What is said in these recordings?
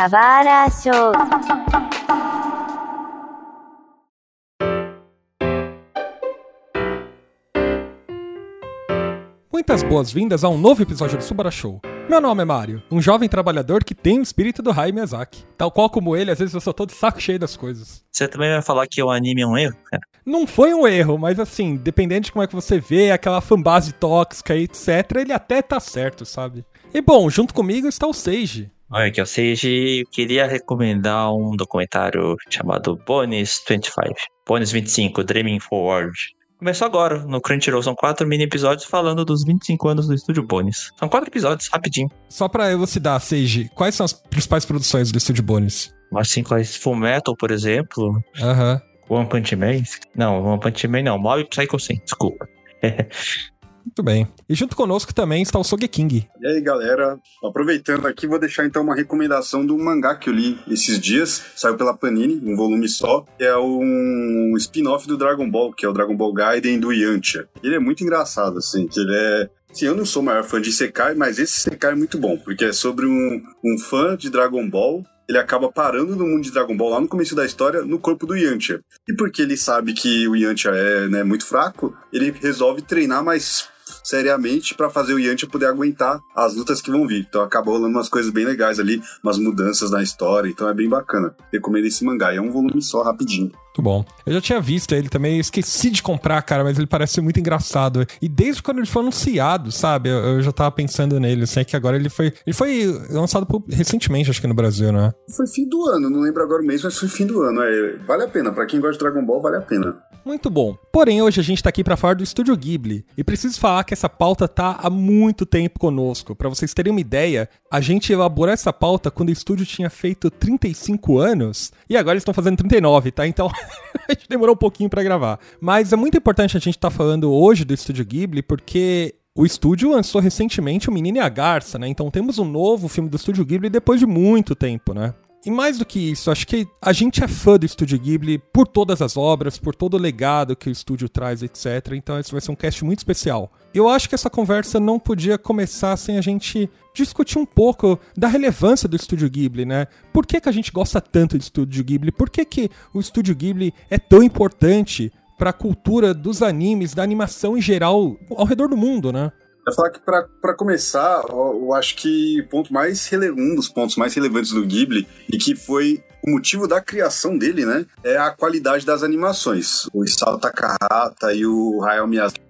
Kawara Show. Muitas boas-vindas a um novo episódio do Subara Show. Meu nome é Mario, um jovem trabalhador que tem o espírito do Hayao Miyazaki. Tal qual como ele, às vezes eu só tô de saco cheio das coisas. Você também vai falar que o anime é um erro, cara? Não foi um erro, mas assim, dependendo de como é que você vê, aquela fanbase tóxica e etc, ele até tá certo, sabe? E bom, junto comigo está o Seiji. Olha aqui, o Seiji queria recomendar um documentário chamado Bones 25. Bones 25, Dreaming Forward. Começou agora, no Crunchyroll. São quatro mini episódios falando dos 25 anos do Estúdio Bones. São quatro episódios, rapidinho. Só pra elucidar, Seiji, quais são as principais produções do Estúdio Bones? Assim, quais Full Metal, por exemplo. Aham. One Punch Man. Não, One Punch Man não. Mob Psycho 100, desculpa. Muito bem. E junto conosco também está o Sogeking. E aí, galera, aproveitando aqui, vou deixar então uma recomendação do mangá que eu li esses dias, saiu pela Panini, um volume só, é um spin-off do Dragon Ball, que é o Dragon Ball Gaiden do Yantia. Ele é muito engraçado, assim, que ele é Sim, eu não sou o maior fã de Sekai, mas esse Sekai é muito bom, porque é sobre um, um fã de Dragon Ball. Ele acaba parando no mundo de Dragon Ball lá no começo da história, no corpo do Yantia. E porque ele sabe que o Yantia é né, muito fraco, ele resolve treinar mais seriamente para fazer o Yantia poder aguentar as lutas que vão vir. Então acabou rolando umas coisas bem legais ali, umas mudanças na história, então é bem bacana. Recomendo esse mangá, é um volume só, rapidinho. Muito bom. Eu já tinha visto ele também, esqueci de comprar, cara, mas ele parece ser muito engraçado. E desde quando ele foi anunciado, sabe? Eu, eu já tava pensando nele, sei que agora ele foi. Ele foi lançado por, recentemente, acho que no Brasil, né? Foi fim do ano, não lembro agora o mês, mas foi fim do ano. É, vale a pena, para quem gosta de Dragon Ball, vale a pena. Muito bom. Porém, hoje a gente tá aqui para falar do Estúdio Ghibli. E preciso falar que essa pauta tá há muito tempo conosco. Para vocês terem uma ideia, a gente elaborou essa pauta quando o estúdio tinha feito 35 anos. E agora eles estão fazendo 39, tá? Então a gente demorou um pouquinho para gravar. Mas é muito importante a gente estar tá falando hoje do Estúdio Ghibli porque o estúdio lançou recentemente o Menino e a Garça, né? Então temos um novo filme do Estúdio Ghibli depois de muito tempo, né? E mais do que isso, acho que a gente é fã do Estúdio Ghibli por todas as obras, por todo o legado que o estúdio traz, etc. Então esse vai ser um cast muito especial. Eu acho que essa conversa não podia começar sem a gente discutir um pouco da relevância do Estúdio Ghibli, né? Por que, que a gente gosta tanto do Estúdio Ghibli? Por que, que o Estúdio Ghibli é tão importante para a cultura dos animes, da animação em geral, ao redor do mundo, né? Eu falar que para começar, eu acho que ponto mais rele... um dos pontos mais relevantes do Ghibli e que foi o motivo da criação dele, né, é a qualidade das animações. O Isao Takahata e o Hayao Miyazaki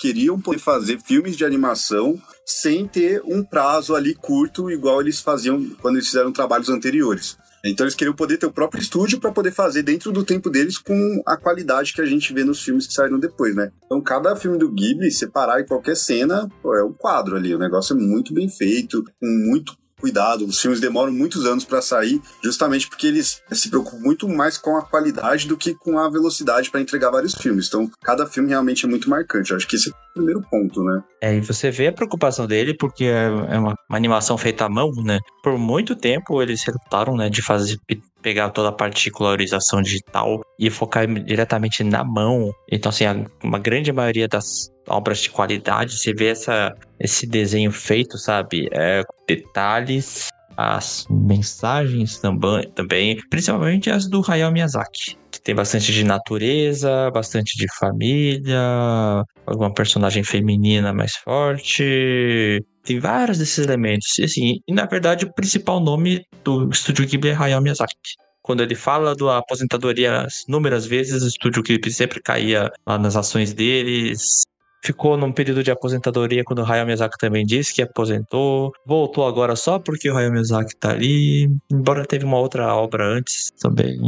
queriam poder fazer filmes de animação sem ter um prazo ali curto, igual eles faziam quando eles fizeram trabalhos anteriores. Então eles queriam poder ter o próprio estúdio para poder fazer dentro do tempo deles com a qualidade que a gente vê nos filmes que saíram depois, né? Então cada filme do Ghibli, separar em qualquer cena, pô, é um quadro ali. O negócio é muito bem feito, com muito cuidado. Os filmes demoram muitos anos para sair, justamente porque eles se preocupam muito mais com a qualidade do que com a velocidade para entregar vários filmes. Então, cada filme realmente é muito marcante. Eu acho que esse primeiro ponto, né? É, e você vê a preocupação dele, porque é, é uma, uma animação feita à mão, né? Por muito tempo eles relutaram, né, de fazer pegar toda a particularização digital e focar diretamente na mão. Então, assim, uma grande maioria das obras de qualidade, você vê essa, esse desenho feito, sabe? É, detalhes, as mensagens também, também, principalmente as do Hayao Miyazaki, que tem bastante de natureza, bastante de família, alguma personagem feminina mais forte. Tem vários desses elementos. E, assim, e na verdade o principal nome do estúdio Ghibli é Hayao Miyazaki quando ele fala da aposentadoria inúmeras vezes, o estúdio Ghibli sempre caía lá nas ações deles, ficou num período de aposentadoria quando o Hayao Miyazaki também disse que aposentou, voltou agora só porque o Hayao Miyazaki tá ali, embora teve uma outra obra antes também.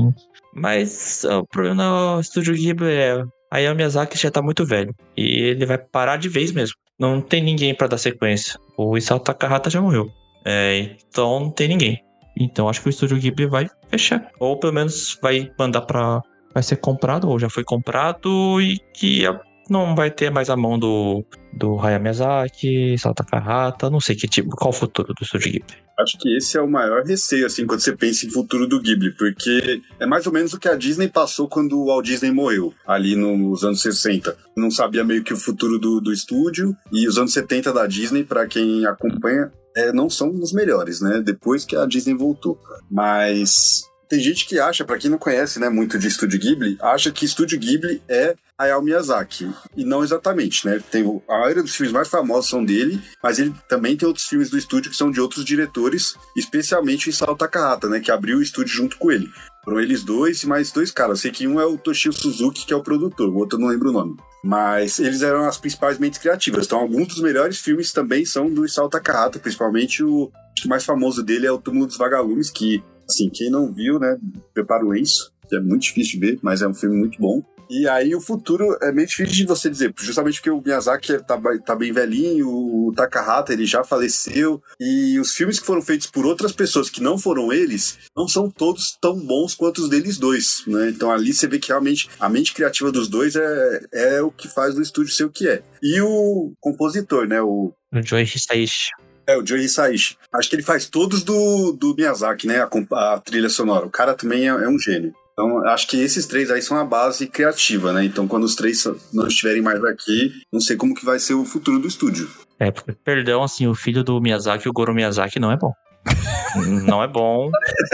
Mas o problema do Estúdio Ghibli é Hayao Miyazaki já tá muito velho e ele vai parar de vez mesmo. Não tem ninguém para dar sequência. O Isao Takahata já morreu. É, então não tem ninguém. Então acho que o Estúdio Ghibli vai fechar. Ou pelo menos vai mandar para vai ser comprado ou já foi comprado e que não vai ter mais a mão do, do Hayao Miyazaki, Sata Kahata, não sei que tipo, qual o futuro do Studio Ghibli. Acho que esse é o maior receio, assim, quando você pensa em futuro do Ghibli, porque é mais ou menos o que a Disney passou quando o Walt Disney morreu, ali nos anos 60. Não sabia meio que o futuro do, do estúdio, e os anos 70 da Disney, para quem acompanha, é, não são os melhores, né? Depois que a Disney voltou. Mas tem gente que acha, para quem não conhece, né, muito de Estúdio Ghibli, acha que Estúdio Ghibli é Hayao Miyazaki. E não exatamente, né? Tem, a maioria dos filmes mais famosos são dele, mas ele também tem outros filmes do estúdio que são de outros diretores, especialmente o Isao Takahata, né, que abriu o estúdio junto com ele. Foram eles dois e mais dois caras. Sei que um é o Toshio Suzuki, que é o produtor, o outro eu não lembro o nome. Mas eles eram as principais mentes criativas. Então, alguns dos melhores filmes também são do Isao Takahata, principalmente o, o mais famoso dele é o Túmulo dos Vagalumes, que Assim, quem não viu, né, prepara o lenço, que é muito difícil de ver, mas é um filme muito bom. E aí o futuro é meio difícil de você dizer, justamente porque o Miyazaki tá, tá bem velhinho, o Takahata ele já faleceu, e os filmes que foram feitos por outras pessoas que não foram eles, não são todos tão bons quanto os deles dois, né? Então ali você vê que realmente a mente criativa dos dois é, é o que faz o estúdio ser o que é. E o compositor, né, o... O Joe Hisaishi. É, o Joe Hisaishi. Acho que ele faz todos do, do Miyazaki, né? A, a trilha sonora. O cara também é, é, um gênio. Então, acho que esses três aí são a base criativa, né? Então, quando os três não estiverem mais aqui, não sei como que vai ser o futuro do estúdio. É, perdão, assim, o filho do Miyazaki, o Goro Miyazaki, não é bom. não é bom.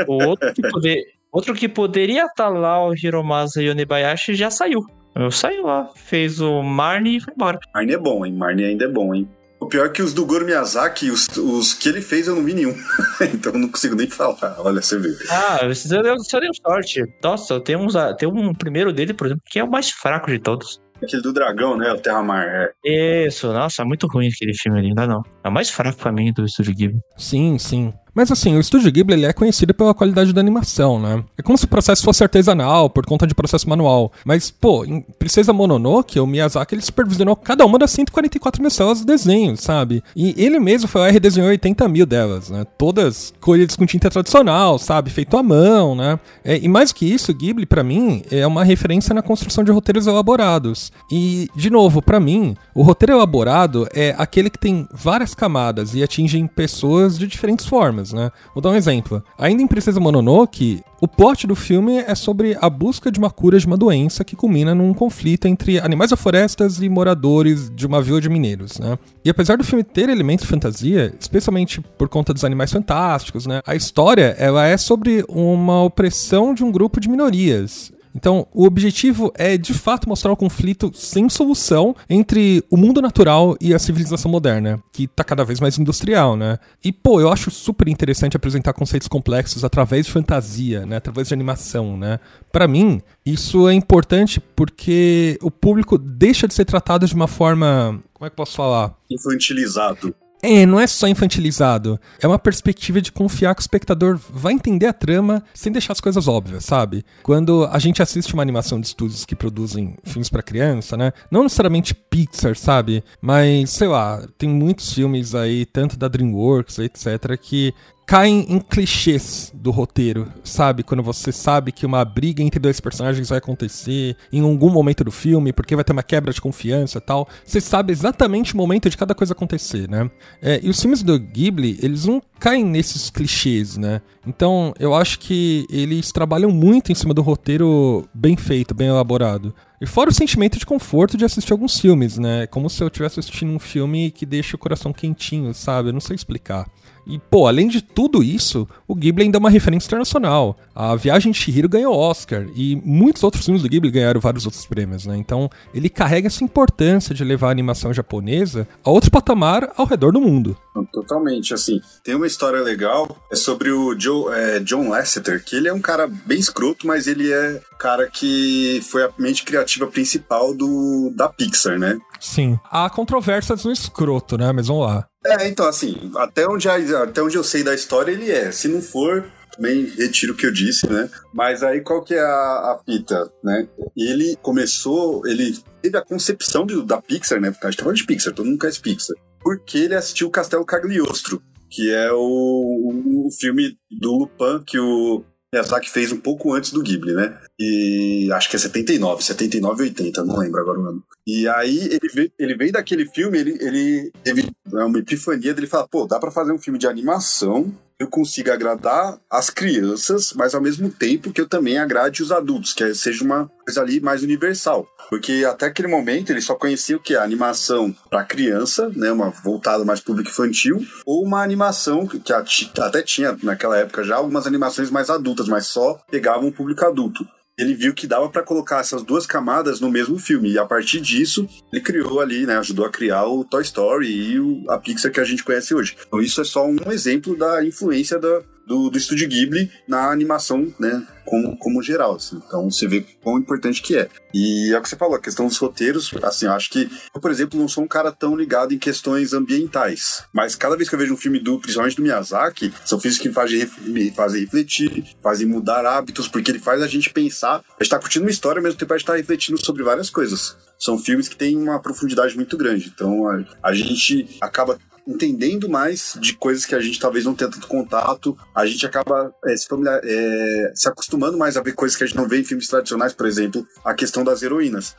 O outro que, poder, outro que poderia estar tá lá, o Hiromasa Yonebayashi, já saiu. Eu saí lá, fez o Marnie e foi embora. Marnie é bom, hein? Marnie ainda é bom, hein? O pior é que os do Goro Miyazaki, os, os que ele fez, eu não vi nenhum. então eu não consigo nem falar. Olha, você vê. Ah, você deu, você deu sorte. Nossa, tem, uns, tem um primeiro dele, por exemplo, que é o mais fraco de todos. Aquele do dragão, né? O Terra Mar. É. Isso, nossa, é muito ruim aquele filme ali, não dá não. É o mais fraco pra mim do Estúdio Ghibli. Sim, sim. Mas assim, o Estúdio Ghibli ele é conhecido pela qualidade da animação, né? É como se o processo fosse artesanal, por conta de processo manual. Mas, pô, em Princesa Mononoke, o Miyazaki, ele supervisionou cada uma das 144 mil células do desenho, sabe? E ele mesmo foi lá e redesenhou 80 mil delas, né? Todas colhidas com tinta tradicional, sabe? Feito à mão, né? É, e mais que isso, Ghibli, para mim, é uma referência na construção de roteiros elaborados. E, de novo, para mim, o roteiro elaborado é aquele que tem várias camadas e atinge pessoas de diferentes formas né? Vou dar um exemplo. Ainda em Princesa Mononoke, o plot do filme é sobre a busca de uma cura de uma doença que culmina num conflito entre animais da florestas e moradores de uma vila de mineiros, né? E apesar do filme ter elementos de fantasia, especialmente por conta dos animais fantásticos, né? A história, ela é sobre uma opressão de um grupo de minorias. Então, o objetivo é de fato mostrar o conflito sem solução entre o mundo natural e a civilização moderna, que tá cada vez mais industrial, né? E, pô, eu acho super interessante apresentar conceitos complexos através de fantasia, né? Através de animação, né? Para mim, isso é importante porque o público deixa de ser tratado de uma forma. Como é que eu posso falar? Infantilizado. É, não é só infantilizado. É uma perspectiva de confiar que o espectador vai entender a trama sem deixar as coisas óbvias, sabe? Quando a gente assiste uma animação de estúdios que produzem filmes para criança, né? Não necessariamente Pixar, sabe? Mas, sei lá, tem muitos filmes aí, tanto da DreamWorks, etc., que caem em clichês do roteiro, sabe? Quando você sabe que uma briga entre dois personagens vai acontecer em algum momento do filme, porque vai ter uma quebra de confiança e tal. Você sabe exatamente o momento de cada coisa acontecer, né? É, e os filmes do Ghibli, eles não caem nesses clichês, né? Então, eu acho que eles trabalham muito em cima do roteiro bem feito, bem elaborado. E fora o sentimento de conforto de assistir alguns filmes, né? Como se eu estivesse assistindo um filme que deixa o coração quentinho, sabe? Eu não sei explicar. E, pô, além de tudo isso, o Ghibli ainda é uma referência internacional. A Viagem de Chihiro ganhou Oscar e muitos outros filmes do Ghibli ganharam vários outros prêmios, né? Então, ele carrega essa importância de levar a animação japonesa a outro patamar ao redor do mundo. Totalmente, assim. Tem uma história legal, é sobre o Joe, é, John Lasseter, que ele é um cara bem escroto, mas ele é o cara que foi a mente criativa principal do, da Pixar, né? Sim. Há controvérsias no escroto, né? Mas vamos lá. É, então, assim, até onde, até onde eu sei da história, ele é. Se não for, também retiro o que eu disse, né? Mas aí qual que é a, a fita, né? Ele começou, ele teve a concepção de, da Pixar, né? Porque a gente tá falando de Pixar, todo mundo conhece Pixar. Porque ele assistiu o Castelo Cagliostro, que é o, o, filme do Lupin que o Miyazaki fez um pouco antes do Ghibli, né? E acho que é 79, 79 e 80, não lembro agora o ano. E aí ele veio, ele veio daquele filme, ele, ele teve uma epifania dele falar, pô, dá para fazer um filme de animação eu consiga agradar as crianças, mas ao mesmo tempo que eu também agrade os adultos, que seja uma coisa ali mais universal. Porque até aquele momento ele só conhecia o que? A animação para criança, né? Uma voltada mais público infantil, ou uma animação que, que até tinha naquela época já algumas animações mais adultas, mas só pegavam o público adulto ele viu que dava para colocar essas duas camadas no mesmo filme. E a partir disso, ele criou ali, né? Ajudou a criar o Toy Story e o, a Pixar que a gente conhece hoje. Então, isso é só um exemplo da influência da, do, do estúdio Ghibli na animação, né? Como, como geral, assim. Então você vê quão importante que é. E é o que você falou, a questão dos roteiros, assim, eu acho que eu, por exemplo, não sou um cara tão ligado em questões ambientais. Mas cada vez que eu vejo um filme do, principalmente do Miyazaki, são filmes que fazem, me fazem refletir, fazem mudar hábitos, porque ele faz a gente pensar. A gente tá curtindo uma história, ao mesmo tempo a gente tá refletindo sobre várias coisas. São filmes que têm uma profundidade muito grande. Então a, a gente acaba entendendo mais de coisas que a gente talvez não tenha tanto contato, a gente acaba é, se, familiar, é, se acostumando mais a ver coisas que a gente não vê em filmes tradicionais, por exemplo, a questão das heroínas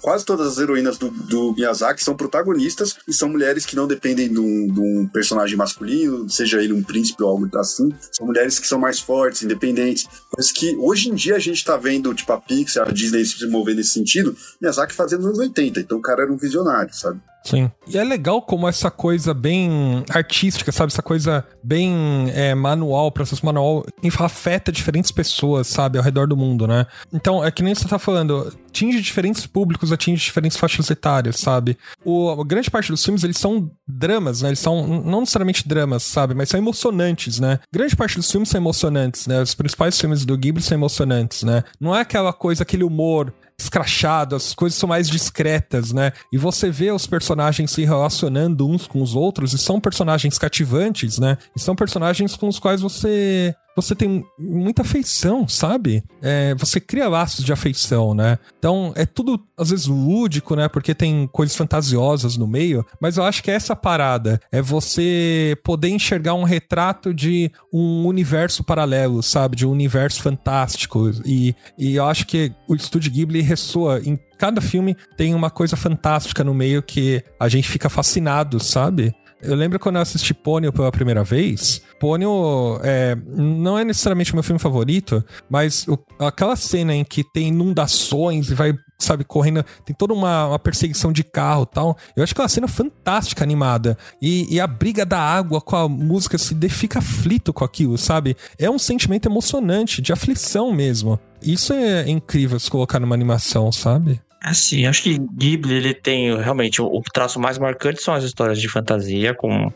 quase todas as heroínas do, do, Miyazaki são protagonistas e são mulheres que não dependem de um, de um, personagem masculino, seja ele um príncipe ou algo assim. São mulheres que são mais fortes, independentes. Mas que hoje em dia a gente tá vendo, tipo, a Pixar, a Disney se mover nesse sentido, Miyazaki fazendo nos anos 80. Então o cara era um visionário, sabe? Sim. E é legal como essa coisa bem artística, sabe? Essa coisa bem é, manual, processo manual, afeta diferentes pessoas, sabe? Ao redor do mundo, né? Então, é que nem você tá falando, atinge diferentes públicos, atinge diferentes faixas etárias, sabe? O, a grande parte dos filmes, eles são dramas, né? Eles são, não necessariamente dramas, sabe? Mas são emocionantes, né? Grande parte dos filmes são emocionantes, né? Os principais filmes do Ghibli são emocionantes, né? Não é aquela coisa, aquele humor escrachado, as coisas são mais discretas, né? E você vê os personagens se relacionando uns com os outros e são personagens cativantes, né? E são personagens com os quais você você tem muita afeição, sabe? É, você cria laços de afeição, né? Então é tudo, às vezes, lúdico, né? Porque tem coisas fantasiosas no meio, mas eu acho que é essa parada. É você poder enxergar um retrato de um universo paralelo, sabe? De um universo fantástico. E, e eu acho que o Estúdio Ghibli ressoa em cada filme tem uma coisa fantástica no meio que a gente fica fascinado, sabe? Eu lembro quando eu assisti Pônio pela primeira vez. Pônio é, não é necessariamente o meu filme favorito, mas o, aquela cena em que tem inundações e vai, sabe, correndo, tem toda uma, uma perseguição de carro tal. Eu acho que uma cena fantástica, animada. E, e, a briga da água com a música se fica aflito com aquilo, sabe? É um sentimento emocionante, de aflição mesmo. Isso é incrível se colocar numa animação, sabe? Assim, acho que Ghibli ele tem realmente o, traço mais marcante são as histórias de fantasia com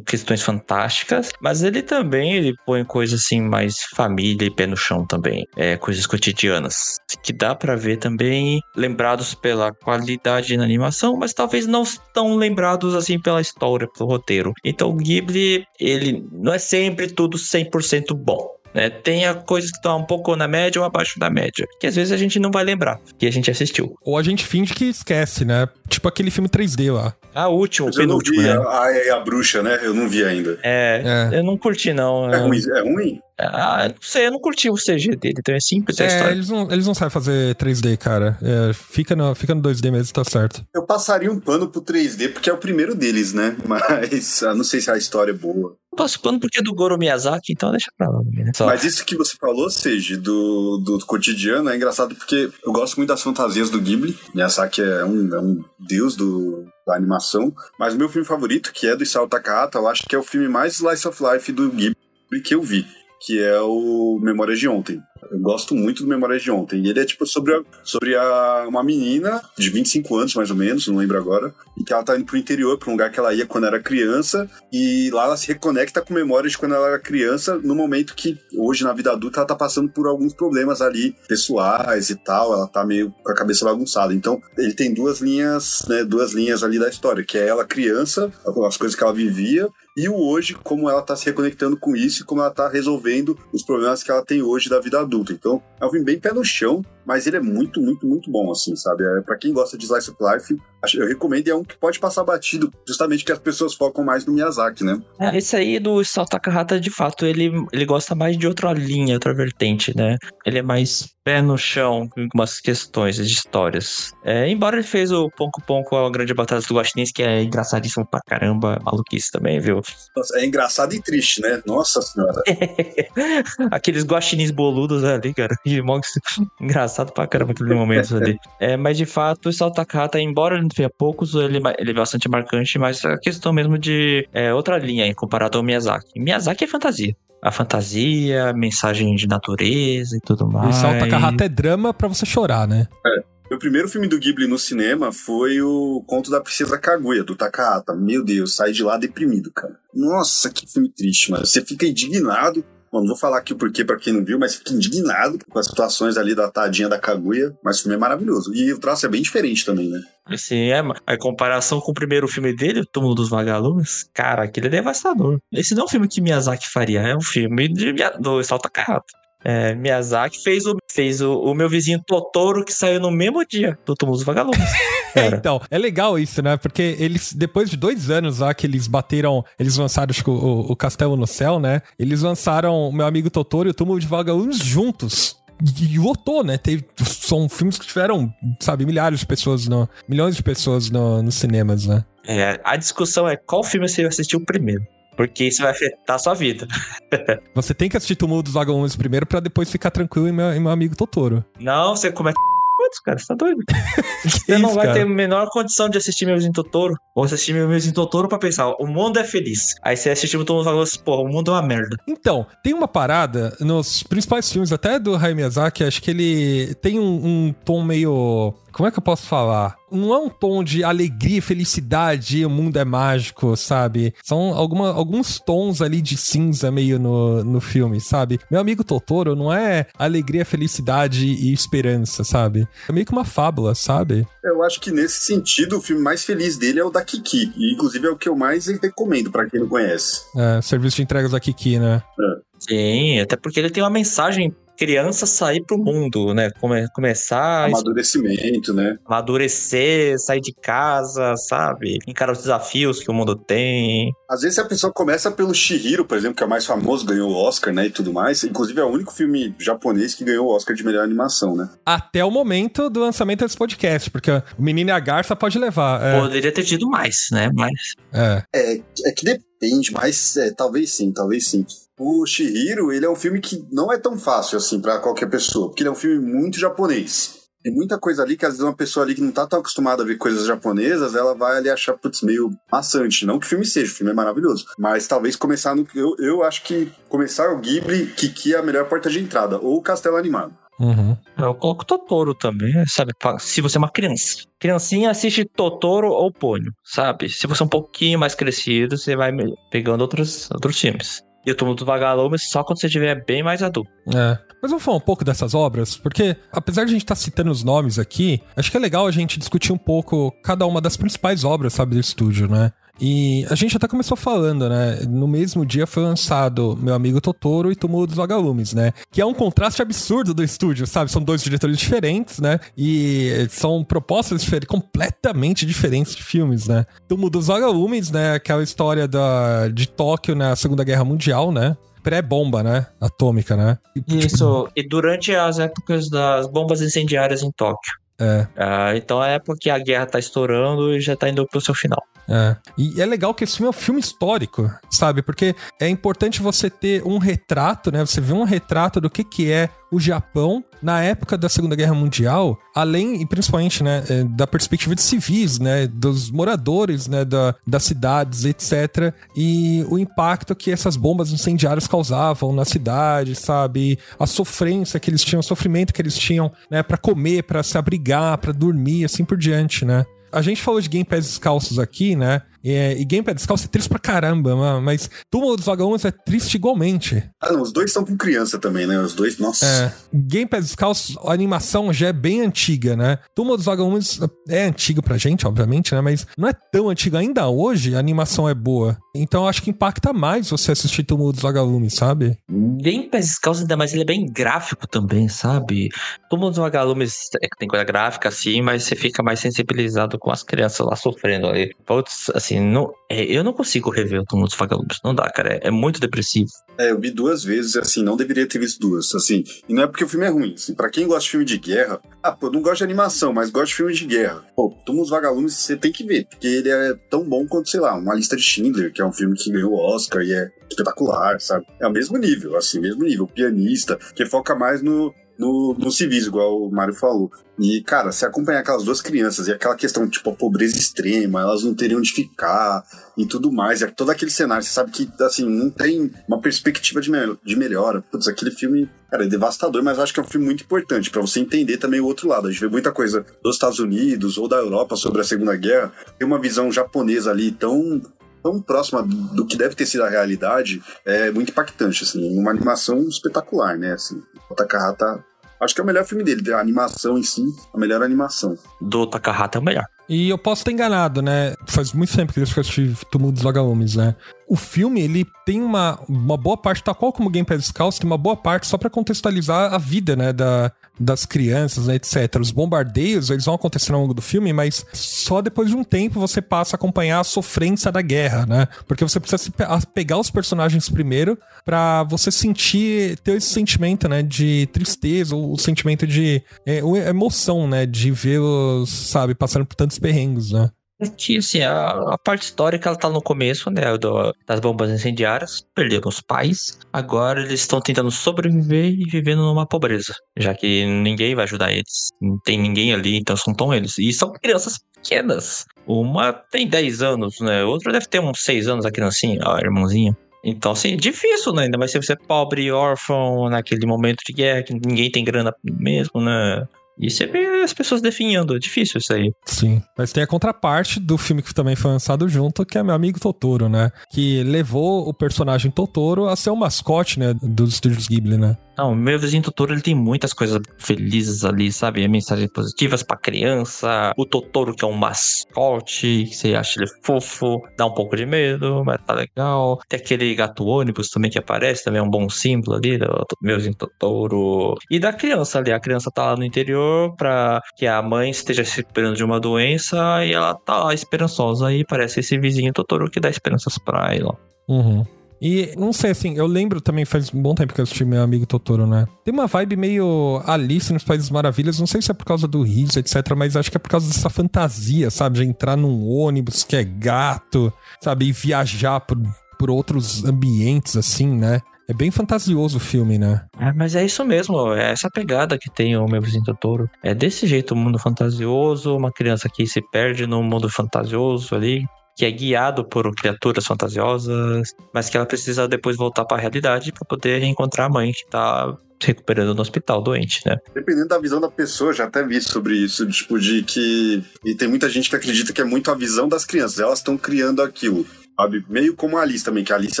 questões fantásticas, mas ele também ele põe coisas assim mais família e pé no chão também, é, coisas cotidianas que dá para ver também lembrados pela qualidade na animação, mas talvez não tão lembrados assim pela história, pelo roteiro. Então Ghibli ele não é sempre tudo 100% bom. Né? Tenha coisas que estão um pouco na média ou abaixo da média, que às vezes a gente não vai lembrar que a gente assistiu. Ou a gente finge que esquece, né? Tipo aquele filme 3D lá. Ah, o último, o penúltimo, né? A, é a, bruxa, né? Eu não vi ainda. É, é. eu não curti, não. É ruim? É ruim? Ah, não sei, eu não curti o CG dele, então é simples a é, história. Eles não, eles não sabem fazer 3D, cara. É, fica, no, fica no 2D mesmo, tá certo. Eu passaria um pano pro 3D, porque é o primeiro deles, né? Mas eu não sei se a história é boa. Passo pano porque é do Goro Miyazaki, então deixa pra lá. Né? Mas isso que você falou, Seiji, do, do cotidiano, é engraçado porque eu gosto muito das fantasias do Ghibli. Miyazaki é um, é um deus do, da animação. Mas o meu filme favorito, que é do Isao Takahata, eu acho que é o filme mais slice of life do Ghibli que eu vi que é o Memórias de Ontem. Eu gosto muito do Memórias de Ontem. E ele é tipo sobre, a, sobre a, uma menina de 25 anos, mais ou menos, não lembro agora, e que ela tá indo pro interior, pra um lugar que ela ia quando era criança, e lá ela se reconecta com memórias de quando ela era criança, no momento que hoje na vida adulta ela tá passando por alguns problemas ali pessoais e tal, ela tá meio com a cabeça bagunçada. Então, ele tem duas linhas, né, duas linhas ali da história, que é ela criança, as coisas que ela vivia, e o hoje, como ela tá se reconectando com isso e como ela tá resolvendo os problemas que ela tem hoje da vida adulta. Então, é um filme bem pé no chão, mas ele é muito, muito, muito bom, assim, sabe? É, para quem gosta de Slice of Life, eu recomendo, é um que pode passar batido, justamente que as pessoas focam mais no Miyazaki, né? É, esse aí do Isao Takahata, de fato, ele, ele gosta mais de outra linha, outra vertente, né? Ele é mais pé no chão com algumas questões de histórias. É, embora ele fez o Ponco Ponco, a grande batalha do Guaxinins, que é engraçadíssimo pra caramba, maluquice também, viu? Nossa, é engraçado e triste, né? Nossa senhora. Aqueles guaxinins boludos ali, cara. engraçado pra caramba aquele momento ali. É, mas de fato, o Isao Takahata, embora ele tenha poucos, ele, ele é bastante marcante, mas a questão mesmo de é, outra linha em comparado ao Miyazaki. Miyazaki é fantasia a fantasia, a mensagem de natureza e tudo mais. E Salta Carrata é drama para você chorar, né? É. Meu primeiro filme do Ghibli no cinema foi o Conto da Princesa Kaguya, do Takahata. Meu Deus, saí de lá deprimido, cara. Nossa, que filme triste, mano. Você fica indignado Bom, não vou falar aqui o porquê pra quem não viu, mas fica indignado com as situações ali da tadinha da Kaguya, mas o filme é maravilhoso. E o traço é bem diferente também, né? Sim, é, a comparação com o primeiro filme dele, O Túmulo dos Vagalumes, cara, aquele é devastador. Esse não é um filme que Miyazaki faria, é um filme de, do Salta Carrata. É, Miyazaki fez, o, fez o, o, meu vizinho Totoro, que saiu no mesmo dia do Túmulo dos Vagalumes. é, então, é legal isso, né? Porque eles, depois de dois anos lá que eles bateram, eles lançaram acho, o, o Castelo no Céu, né? Eles lançaram o meu amigo Totoro e o Túmulo de Vagalumes juntos e lotou, né? Teve, são filmes que tiveram, sabe, milhares de pessoas, no, milhões de pessoas no, nos cinemas, né? É, a discussão é qual filme você assistiu primeiro. Porque isso vai afetar a sua vida. você tem que assistir Túmulo dos Vagalumes primeiro para depois ficar tranquilo em meu, em meu amigo Totoro. Não, você começa quantos, cara? Você tá doido? você isso, não vai cara? ter a menor condição de assistir meu Totoro. Ou assistir meu Totoro pra pensar, o mundo é feliz. Aí você assiste o mundo e fala assim, porra, o mundo é uma merda. Então, tem uma parada nos principais filmes, até do Hayao Miyazaki, acho que ele tem um, um tom meio como é que eu posso falar? Não é um tom de alegria, felicidade, o mundo é mágico, sabe? São alguma, alguns tons ali de cinza meio no, no filme, sabe? Meu amigo Totoro não é alegria, felicidade e esperança, sabe? É meio que uma fábula, sabe? Eu acho que nesse sentido, o filme mais feliz dele é o da Kiki. E inclusive é o que eu mais recomendo para quem não conhece. É, serviço de entregas da Kiki, né? É. Sim, até porque ele tem uma mensagem criança sair pro mundo, né? Come, começar. Amadurecimento, né? Amadurecer, sair de casa, sabe? Encarar os desafios que o mundo tem. Às vezes a pessoa começa pelo Shihiro, por exemplo, que é o mais famoso, ganhou o Oscar, né? E tudo mais. Inclusive é o único filme japonês que ganhou o Oscar de melhor animação, né? Até o momento do lançamento desse podcast, porque o Menino e a Garça pode levar. É... Poderia ter tido mais, né? Mas. É. É, é que depende, mas é, talvez sim, talvez sim. O Shihiro, ele é um filme que não é tão fácil assim para qualquer pessoa, porque ele é um filme muito japonês. Tem muita coisa ali que às vezes uma pessoa ali que não tá tão acostumada a ver coisas japonesas, ela vai ali achar, putz, meio maçante. Não que o filme seja, o filme é maravilhoso. Mas talvez começar no. Eu, eu acho que começar o Ghibli, Kiki é a melhor porta de entrada, ou o Castelo Animado. Uhum. Eu coloco Totoro também, sabe? Se você é uma criança. Criancinha assiste Totoro ou Ponyo, sabe? Se você é um pouquinho mais crescido, você vai pegando outros, outros filmes. E o Túmulo dos Vagalumes só quando você estiver bem mais adulto. É. Mas vamos falar um pouco dessas obras, porque apesar de a gente estar tá citando os nomes aqui, acho que é legal a gente discutir um pouco cada uma das principais obras, sabe, do estúdio, né? E a gente até começou falando, né? No mesmo dia foi lançado Meu Amigo Totoro e Túmulo dos Vagalumes, né? Que é um contraste absurdo do estúdio, sabe? São dois diretores diferentes, né? E são propostas completamente diferentes de filmes, né? Túmulo dos Vagalumes, né? Aquela história da, de Tóquio na Segunda Guerra Mundial, né? pré-bomba, né? Atômica, né? Isso, tipo... e durante as épocas das bombas incendiárias em Tóquio. É. Ah, então é porque a guerra tá estourando e já tá indo pro seu final. É. E é legal que esse filme é um filme histórico, sabe? Porque é importante você ter um retrato, né? Você vê um retrato do que, que é o Japão na época da Segunda Guerra Mundial, além e principalmente, né, é, da perspectiva de civis, né, dos moradores, né, da, das cidades, etc. E o impacto que essas bombas incendiárias causavam na cidade, sabe? A sofrência que eles tinham, o sofrimento que eles tinham, né, para comer, para se abrigar, para dormir, assim por diante, né? A gente falou de Game Pass descalços aqui, né? É, e Game Pé Descalço é triste pra caramba, mas Túmulo dos Vagalumes é triste igualmente. Ah, não, os dois estão com criança também, né? Os dois, nossa. É. Game Pé Descalço, a animação já é bem antiga, né? Túmulo dos Vagalumes é antigo pra gente, obviamente, né? Mas não é tão antigo ainda hoje, a animação é boa. Então eu acho que impacta mais você assistir Túmulo dos Vagalumes, sabe? Bem Pés Descalços, ainda mais ele é bem gráfico também, sabe? Túmulo dos Vagalumes é tem coisa gráfica, assim, mas você fica mais sensibilizado com as crianças lá sofrendo ali. Putz, assim, não, é, eu não consigo rever o Túmulo dos Vagalumes. Não dá, cara. É, é, muito depressivo. É, eu vi duas vezes, assim, não deveria ter visto duas, assim. E não é porque o filme é ruim, assim. Pra quem gosta de filme de guerra, ah, pô, não gosto de animação, mas gosto de filme de guerra. Pô, Túmulo dos Vagalumes você tem que ver, porque ele é tão bom quanto, sei lá, Uma Lista de Schindler, que é um filme que ganhou o Oscar e é espetacular, sabe? É o mesmo nível, assim, mesmo nível. Pianista, que foca mais no, no, no civis, igual o Mário falou. E, cara, se acompanhar aquelas duas crianças e aquela questão, tipo, a pobreza extrema, elas não teriam onde ficar e tudo mais, e todo aquele cenário, você sabe que, assim, não tem uma perspectiva de, me de melhora. Putz, aquele filme, cara, é devastador, mas acho que é um filme muito importante para você entender também o outro lado. A gente vê muita coisa dos Estados Unidos ou da Europa sobre a Segunda Guerra, tem uma visão japonesa ali tão tão próxima do que deve ter sido a realidade é muito impactante, assim, uma animação espetacular, né, assim, o Takahata Acho que é o melhor filme dele, a animação em si, a melhor animação. Do Takahata é o melhor. E eu posso ter enganado, né? Faz muito tempo que eu assisti Túmulo dos Vagalumes, né? O filme, ele tem uma, uma boa parte, tal qual como Game Pass Descalço, tem uma boa parte só para contextualizar a vida, né, da, das crianças, né, etc. Os bombardeios, eles vão acontecer ao longo do filme, mas só depois de um tempo você passa a acompanhar a sofrência da guerra, né? Porque você precisa se pegar os personagens primeiro para você sentir, ter esse sentimento, né, de tristeza, ou o sentimento de é, emoção, né, de vê-los, sabe, passando por tantos perrengues, né? Que assim, a, a, parte histórica ela tá no começo, né? Do, das bombas incendiárias, perderam os pais. Agora eles estão tentando sobreviver e vivendo numa pobreza. Já que ninguém vai ajudar eles. Não tem ninguém ali, então são tão eles. E são crianças pequenas. Uma tem 10 anos, né? Outra deve ter uns 6 anos, a criancinha, a irmãzinha. Então, assim, difícil, né? Ainda mais se você é pobre órfão naquele momento de guerra, que ninguém tem grana mesmo, né? E vê as pessoas definhando, é difícil isso aí. Sim. Mas tem a contraparte do filme que também foi lançado junto, que é meu amigo Totoro, né? Que levou o personagem Totoro a ser o mascote, né, dos estúdios Ghibli, né? Não, meu vizinho Totoro, ele tem muitas coisas felizes ali, sabe? Mensagens positivas pra criança. O Totoro, que é um mascote, que você acha ele fofo, dá um pouco de medo, mas tá legal. Tem aquele gato ônibus também que aparece, também é um bom símbolo ali, do meu vizinho Totoro. E da criança ali, a criança tá lá no interior pra que a mãe esteja se recuperando de uma doença e ela tá lá esperançosa. E parece esse vizinho Totoro que dá esperanças pra ela. Uhum. E não sei, assim, eu lembro também, faz um bom tempo que eu assisti meu amigo Totoro, né? Tem uma vibe meio Alice nos Países Maravilhas, não sei se é por causa do riso, etc, mas acho que é por causa dessa fantasia, sabe? De entrar num ônibus que é gato, sabe? E viajar por, por outros ambientes, assim, né? É bem fantasioso o filme, né? É, mas é isso mesmo, é essa pegada que tem o meu vizinho Totoro. É desse jeito o mundo fantasioso, uma criança que se perde no mundo fantasioso ali, que é guiado por criaturas fantasiosas, mas que ela precisa depois voltar para a realidade para poder reencontrar a mãe que tá recuperando no hospital doente, né? Dependendo da visão da pessoa, já até vi sobre isso, tipo de que e tem muita gente que acredita que é muito a visão das crianças, elas estão criando aquilo. Sabe? Meio como a Alice também, que a Alice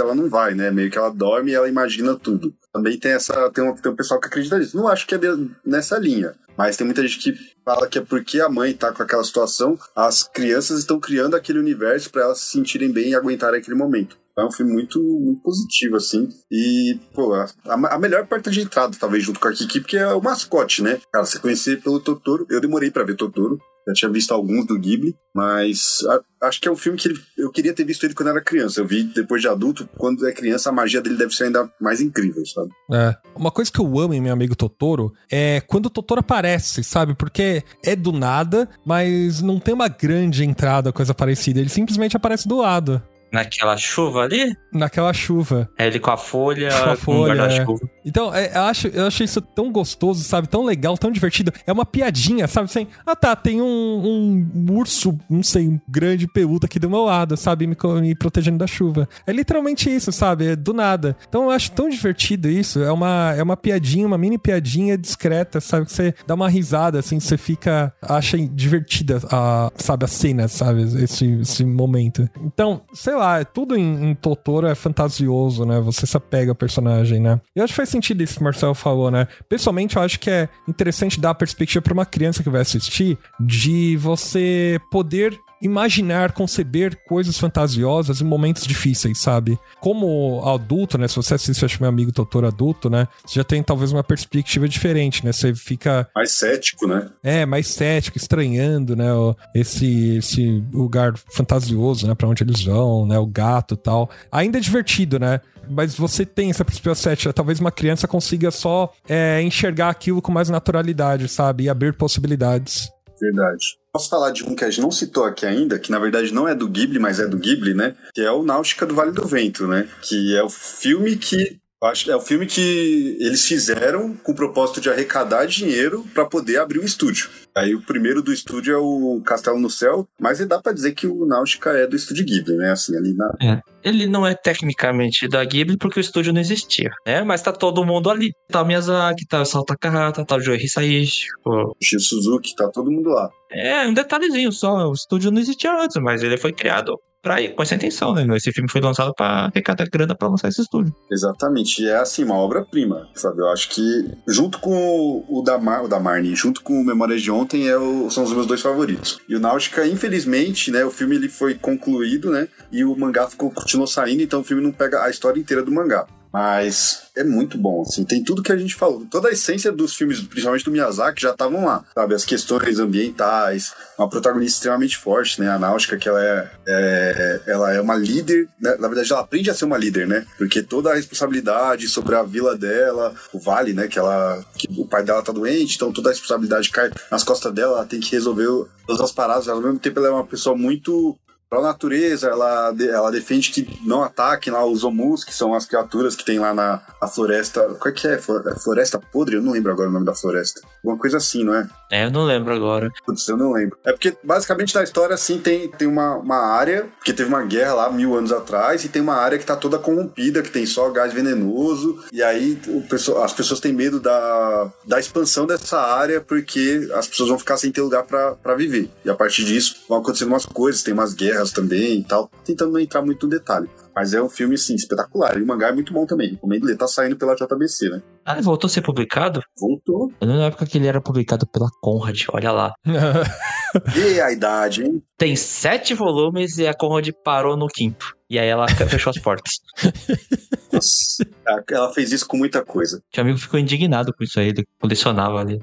ela não vai, né? Meio que ela dorme e ela imagina tudo. Também tem essa tem um, tem um pessoal que acredita nisso. Não acho que é nessa linha, mas tem muita gente que fala que é porque a mãe tá com aquela situação, as crianças estão criando aquele universo para elas se sentirem bem e aguentarem aquele momento. É um filme muito, muito positivo, assim. E, pô, a, a, melhor porta de entrada, talvez, junto com a Kiki, porque é o mascote, né? Cara, você conhecer pelo Totoro. Eu demorei para ver Totoro. Já tinha visto alguns do Ghibli, mas a, acho que é um filme que ele, eu queria ter visto ele quando era criança. Eu vi depois de adulto, quando é criança, a magia dele deve ser ainda mais incrível, sabe? É. Uma coisa que eu amo em meu amigo Totoro é quando o Totoro aparece, sabe? Porque é do nada, mas não tem uma grande entrada, coisa parecida. Ele simplesmente aparece do lado. Naquela chuva ali? Naquela chuva. É ele com a folha, com a folha. É. Então, é, eu, acho, eu achei isso tão gostoso, sabe? Tão legal, tão divertido. É uma piadinha, sabe? Assim, ah tá, tem um, um urso, não sei, um grande peludo aqui do meu lado, sabe? Me, me protegendo da chuva. É literalmente isso, sabe? É do nada. Então eu acho tão divertido isso. É uma, é uma piadinha, uma mini piadinha discreta, sabe? Que você dá uma risada, assim, você fica. acha divertida, a, sabe? A cena, sabe? Esse, esse momento. Então, sei lá, tudo em, em Totoro é fantasioso, né? Você se apega ao personagem, né? Eu acho que faz sentido isso que o Marcelo falou, né? Pessoalmente, eu acho que é interessante dar a perspectiva para uma criança que vai assistir de você poder imaginar, conceber coisas fantasiosas em momentos difíceis, sabe? Como adulto, né? Se você assiste, acho meu amigo doutor adulto, né? Você já tem talvez uma perspectiva diferente, né? Você fica. Mais cético, né? É, mais cético, estranhando, né? Esse, esse lugar fantasioso, né? Pra onde eles vão, né? O gato e tal. Ainda é divertido, né? mas você tem essa perspectiva cética. Talvez uma criança consiga só é, enxergar aquilo com mais naturalidade, sabe? E abrir possibilidades. Verdade. Posso falar de um que a gente não citou aqui ainda, que na verdade não é do Ghibli, mas é do Ghibli, né? Que é o Náutica do Vale do Vento, né? Que é o filme que Acho é o filme que eles fizeram com o propósito de arrecadar dinheiro para poder abrir um estúdio. Aí o primeiro do estúdio é o Castelo no Céu, mas dá para dizer que o Náutica é do estúdio Ghibli, né? Assim, ali na. É. Ele não é tecnicamente da Ghibli porque o estúdio não existia, né? Mas tá todo mundo ali. Tá o Miyazaki, tá o Salta Kahata, tá o Joe Hisaishi, o Shio Suzuki, tá todo mundo lá. É, um detalhezinho só. O estúdio não existia antes, mas ele foi criado pra com essa intenção, né? Esse filme foi lançado para arrecadar grana para lançar esse estúdio. Exatamente. E é assim, uma obra-prima, sabe? Eu acho que, junto com o da, Mar, o da Marnie, junto com o Memórias de Ontem, é o, são os meus dois favoritos. E o Náutica, infelizmente, né? O filme ele foi concluído, né? E o mangá ficou, continuou saindo, então o filme não pega a história inteira do mangá. Mas é muito bom, assim, tem tudo que a gente falou. Toda a essência dos filmes, principalmente do Miyazaki, já estavam lá, sabe? As questões ambientais, uma protagonista extremamente forte, né? A Náutica, que ela é, é ela é uma líder, né? na verdade ela aprende a ser uma líder, né? Porque toda a responsabilidade sobre a vila dela, o vale, né? Que ela, que o pai dela tá doente, então toda a responsabilidade cai nas costas dela, ela tem que resolver todas as paradas. Ao mesmo tempo ela é uma pessoa muito para a natureza, ela, ela defende que não ataquem lá os omus, que são as criaturas que tem lá na, na floresta. Qual é que é? é? Floresta podre? Eu não lembro agora o nome da floresta. Alguma coisa assim, não é? É, eu não lembro agora. Putz, eu não lembro. É porque, basicamente, na história, assim, tem, tem uma, uma área, que teve uma guerra lá mil anos atrás, e tem uma área que tá toda corrompida, que tem só gás venenoso, e aí o as pessoas têm medo da, da expansão dessa área, porque as pessoas vão ficar sem ter lugar para viver. E a partir disso, vão acontecendo umas coisas, tem umas guerras guerras também e tal, tentando não entrar muito no detalhe. Mas é um filme, assim, espetacular. E o mangá é muito bom também. Recomendo ler. Tá saindo pela JBC, né? Ah, voltou a ser publicado? Voltou. Na época que ele era publicado pela Conrad, olha lá. e a idade, hein? Tem sete volumes e a Conrad parou no quinto. E aí ela fechou as portas. Nossa, ela fez isso com muita coisa. Tinha amigo ficou indignado com isso aí, ele colecionava ali.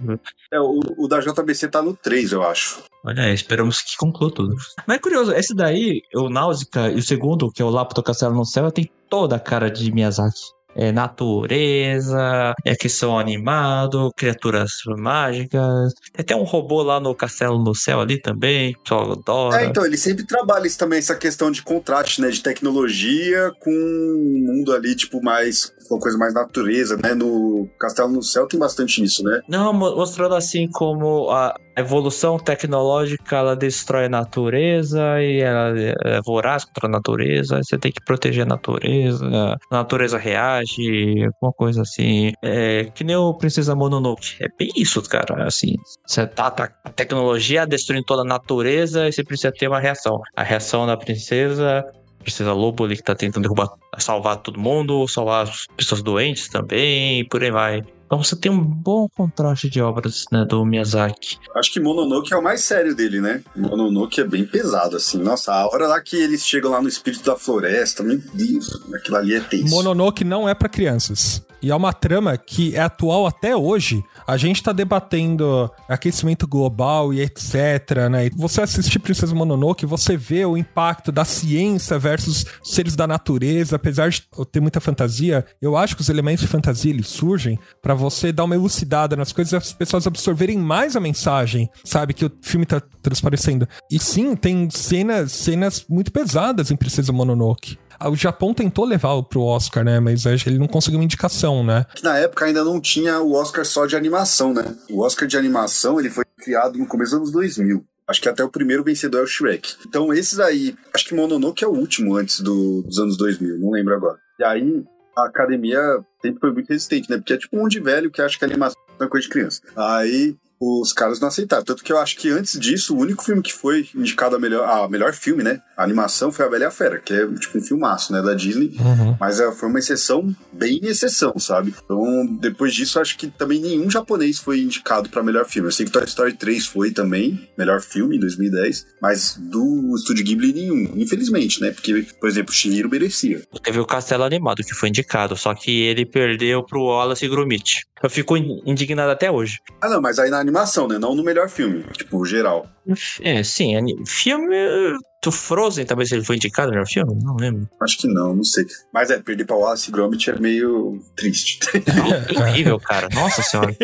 É, o, o da JBC tá no 3, eu acho. Olha aí, esperamos que conclua tudo. Mas é curioso, esse daí, o Náusica, e o segundo, que é o Lapo do Castelo no Céu, tem toda a cara de Miyazaki é, natureza, é que são animado, criaturas mágicas. Tem até um robô lá no Castelo no Céu ali também, que só adora. É, então, ele sempre trabalha isso também, essa questão de contraste, né, de tecnologia com um mundo ali, tipo, mais uma coisa mais natureza, né? No Castelo no Céu tem bastante isso, né? Não, mostrando assim como a evolução tecnológica ela destrói a natureza e ela é voraz contra a natureza, você tem que proteger a natureza, a natureza reage, alguma coisa assim. É que nem o Princesa Mononoke. É bem isso, cara. Assim, você tá, tá a tecnologia destruindo toda a natureza e você precisa ter uma reação. A reação da princesa Princesa Lobo ali que tá tentando derrubar, salvar todo mundo, salvar as pessoas doentes também, e por aí vai. Então você tem um bom contraste de obras né, do Miyazaki. Acho que Mononoke é o mais sério dele, né? Mononoke é bem pesado, assim. Nossa, a hora lá que eles chegam lá no espírito da floresta, meu Deus, aquilo ali é tenso. Mononoke não é para crianças. E é uma trama que é atual até hoje. A gente tá debatendo aquecimento global e etc, né? E você assistir Princesa Mononoke, você vê o impacto da ciência versus seres da natureza, apesar de ter muita fantasia, eu acho que os elementos de fantasia eles surgem para você dar uma elucidada nas coisas e as pessoas absorverem mais a mensagem, sabe, que o filme tá transparecendo. E sim, tem cenas, cenas muito pesadas em Princesa Mononoke. Ah, o Japão tentou levá-lo pro Oscar, né? Mas ele não conseguiu uma indicação, né? Na época ainda não tinha o Oscar só de animação, né? O Oscar de animação ele foi criado no começo dos anos 2000. Acho que até o primeiro vencedor é o Shrek. Então esses aí, acho que Mononoke é o último antes do, dos anos 2000, não lembro agora. E aí a academia sempre foi muito resistente, né? Porque é tipo um de velho que acha que animação é coisa de criança. Aí os caras não aceitaram. Tanto que eu acho que antes disso, o único filme que foi indicado a melhor, a melhor filme, né? A animação foi A Bela e a Fera, que é tipo um filmaço, né? Da Disney. Uhum. Mas é, foi uma exceção, bem exceção, sabe? Então, depois disso, acho que também nenhum japonês foi indicado para melhor filme. Eu sei que Toy Story 3 foi também, melhor filme em 2010, mas do Estúdio Ghibli nenhum, infelizmente, né? Porque, por exemplo, Shihiro merecia. Teve o Castelo Animado que foi indicado, só que ele perdeu pro Wallace e Gromit. Eu fico indignado até hoje. Ah, não, mas aí na animação, né? Não no melhor filme, tipo, geral. É, sim. Filme. Do Frozen, talvez ele foi indicado no filme? Não lembro. Acho que não, não sei. Mas é, perder pra Wallace Gromit é meio triste. É horrível, cara. Nossa senhora.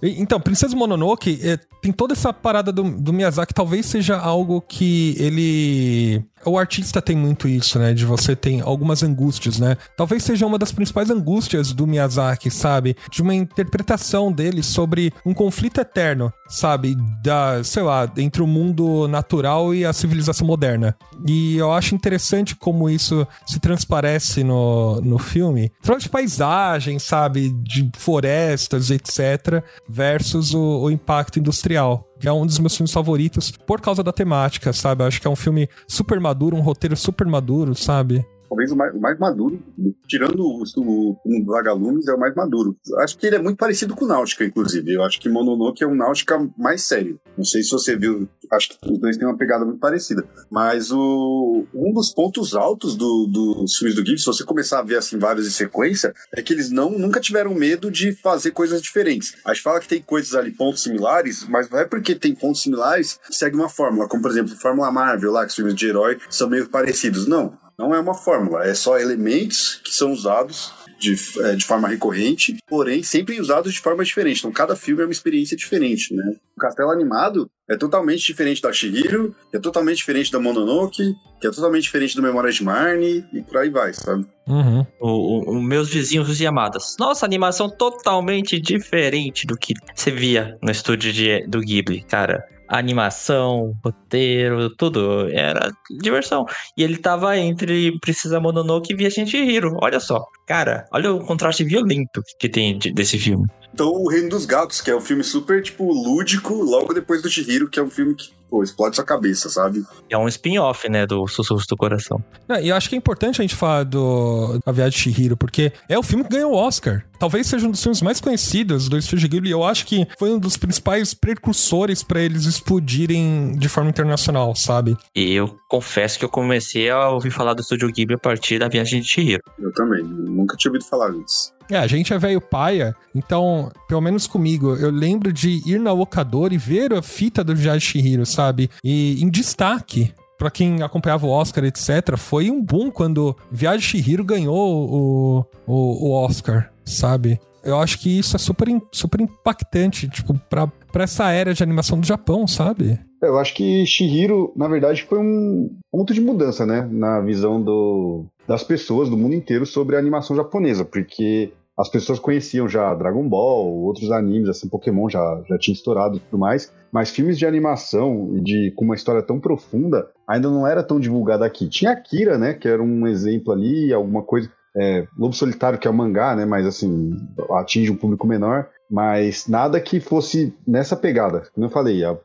então, Princesa Mononoke é, tem toda essa parada do, do Miyazaki. Talvez seja algo que ele o artista tem muito isso, né? De você tem algumas angústias, né? Talvez seja uma das principais angústias do Miyazaki, sabe? De uma interpretação dele sobre um conflito eterno, sabe? Da, sei lá, entre o mundo natural e a civilização moderna. E eu acho interessante como isso se transparece no, no filme. Fala de paisagem, sabe? De florestas, etc. Versus o, o impacto industrial que é um dos meus filmes favoritos por causa da temática, sabe? Eu acho que é um filme super maduro, um roteiro super maduro, sabe? Talvez o mais, o mais maduro, tirando o, o, o Vagalumes, é o mais maduro. Acho que ele é muito parecido com Náutica, inclusive. Eu acho que Mononoke é um Náutica mais sério. Não sei se você viu, acho que os dois têm uma pegada muito parecida. Mas o, um dos pontos altos do, dos filmes do Ghibli, se você começar a ver assim vários em sequência, é que eles não, nunca tiveram medo de fazer coisas diferentes. A gente fala que tem coisas ali, pontos similares, mas não é porque tem pontos similares segue uma fórmula, como por exemplo, Fórmula Marvel lá, que os filmes de herói são meio parecidos. Não. Não é uma fórmula, é só elementos que são usados de, é, de forma recorrente, porém sempre usados de forma diferente. Então cada filme é uma experiência diferente, né? O Castelo Animado é totalmente diferente da Shihiro, é totalmente diferente da Mononoke, que é totalmente diferente do Memórias de Marnie e por aí vai, sabe? Uhum. O, o, o, meus vizinhos e amadas. Nossa, animação totalmente diferente do que você via no estúdio de, do Ghibli, cara animação, roteiro, tudo. Era diversão. E ele tava entre Precisa Mononoke e Viajante Hiro. Olha só. Cara, olha o contraste violento que tem desse filme. Então, O Reino dos Gatos, que é um filme super, tipo, lúdico, logo depois do Chihiro, que é um filme que pô, explode sua cabeça, sabe? É um spin-off, né, do Sussurros do Coração. É, e eu acho que é importante a gente falar do A Viagem de Chihiro, porque é o filme que ganhou o Oscar. Talvez seja um dos filmes mais conhecidos do Estúdio Ghibli. Eu acho que foi um dos principais precursores para eles explodirem de forma internacional, sabe? E eu confesso que eu comecei a ouvir falar do Estúdio Ghibli a partir da Viagem de Chihiro. Eu também, nunca tinha ouvido falar disso. É, a gente é velho paia, então, pelo menos comigo, eu lembro de ir na locadora e ver a fita do Viagem Shihiro, sabe? E em destaque, para quem acompanhava o Oscar, etc., foi um boom quando Viagem Shihiro ganhou o, o, o Oscar, sabe? Eu acho que isso é super, super impactante, tipo, pra, pra essa era de animação do Japão, sabe? Eu acho que Shihiro, na verdade, foi um ponto de mudança, né? Na visão do, das pessoas do mundo inteiro sobre a animação japonesa, porque as pessoas conheciam já Dragon Ball, outros animes, assim, Pokémon já, já tinha estourado e tudo mais, mas filmes de animação de com uma história tão profunda ainda não era tão divulgada aqui. Tinha Akira, né, que era um exemplo ali, alguma coisa, é, Lobo Solitário, que é o um mangá, né, mas assim, atinge um público menor, mas nada que fosse nessa pegada. Como eu falei, a, a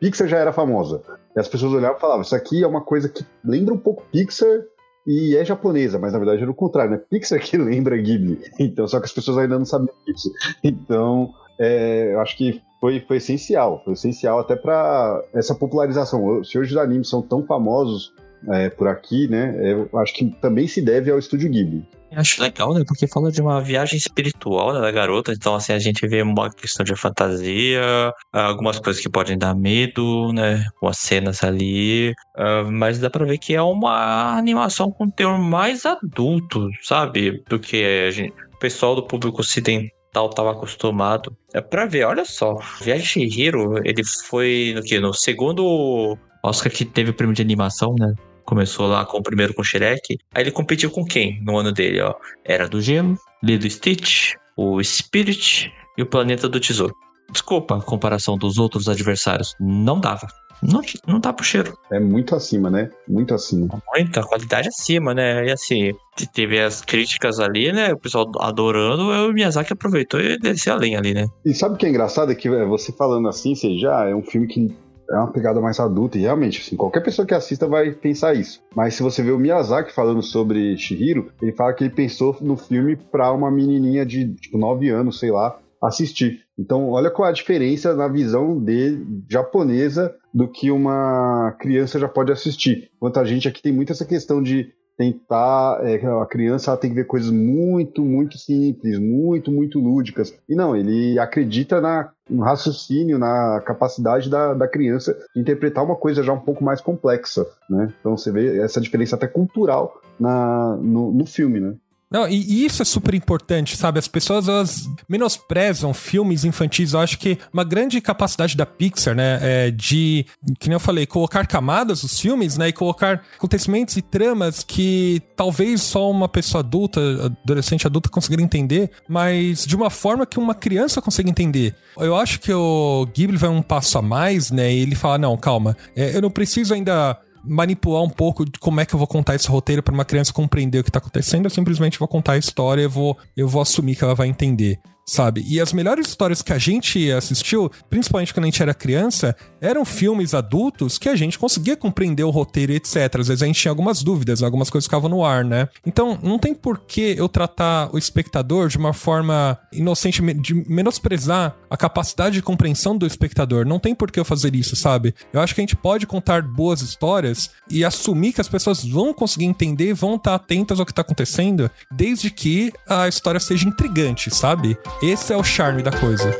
Pixar já era famosa. E as pessoas olhavam e falavam, isso aqui é uma coisa que lembra um pouco Pixar, e é japonesa, mas na verdade era o contrário, né? Pixar que lembra Ghibli. Então, só que as pessoas ainda não sabiam disso. Então, é, eu acho que foi, foi essencial. Foi essencial até para essa popularização. Se hoje os animes são tão famosos é, por aqui, né? É, acho que também se deve ao Estúdio Ghibli. Eu acho legal, né? Porque fala de uma viagem espiritual né, da garota. Então, assim, a gente vê uma questão de fantasia, algumas coisas que podem dar medo, né? Algumas cenas ali. Uh, mas dá pra ver que é uma animação com teor mais adulto, sabe? Do que a gente, o pessoal do público ocidental estava acostumado. É pra ver, olha só. Viagem Hero, ele foi no que? No segundo Oscar que teve o prêmio de animação, né? Começou lá com o primeiro com o Shrek. Aí ele competiu com quem no ano dele, ó? Era do Gelo, Lilo Stitch, o Spirit e o Planeta do Tesouro. Desculpa a comparação dos outros adversários. Não dava. Não, não tá pro cheiro. É muito acima, né? Muito acima. Muita qualidade acima, né? E assim, teve as críticas ali, né? O pessoal adorando, o Miyazaki aproveitou e desceu além ali, né? E sabe o que é engraçado? É que é, você falando assim, você já é um filme que é uma pegada mais adulta, e realmente, assim, qualquer pessoa que assista vai pensar isso. Mas se você vê o Miyazaki falando sobre Shihiro, ele fala que ele pensou no filme para uma menininha de, tipo, 9 anos, sei lá, assistir. Então, olha qual a diferença na visão de japonesa do que uma criança já pode assistir. Enquanto a gente aqui tem muito essa questão de tentar. É, a criança tem que ver coisas muito, muito simples, muito, muito lúdicas. E não, ele acredita na, no raciocínio, na capacidade da, da criança de interpretar uma coisa já um pouco mais complexa. Né? Então você vê essa diferença até cultural na, no, no filme. Né? Não, e isso é super importante, sabe? As pessoas elas menosprezam filmes infantis. Eu acho que uma grande capacidade da Pixar, né, é de, que nem eu falei, colocar camadas nos filmes, né, e colocar acontecimentos e tramas que talvez só uma pessoa adulta, adolescente adulta conseguiria entender, mas de uma forma que uma criança consiga entender. Eu acho que o Ghibli vai um passo a mais, né, e ele fala, não, calma, é, eu não preciso ainda manipular um pouco de como é que eu vou contar esse roteiro para uma criança compreender o que tá acontecendo, eu simplesmente vou contar a história e vou, eu vou assumir que ela vai entender sabe? E as melhores histórias que a gente assistiu, principalmente quando a gente era criança, eram filmes adultos que a gente conseguia compreender o roteiro e etc. Às vezes a gente tinha algumas dúvidas, algumas coisas ficavam no ar, né? Então, não tem por que eu tratar o espectador de uma forma inocente, de menosprezar a capacidade de compreensão do espectador. Não tem por que eu fazer isso, sabe? Eu acho que a gente pode contar boas histórias e assumir que as pessoas vão conseguir entender, vão estar atentas ao que está acontecendo, desde que a história seja intrigante, sabe? Esse é o charme da coisa.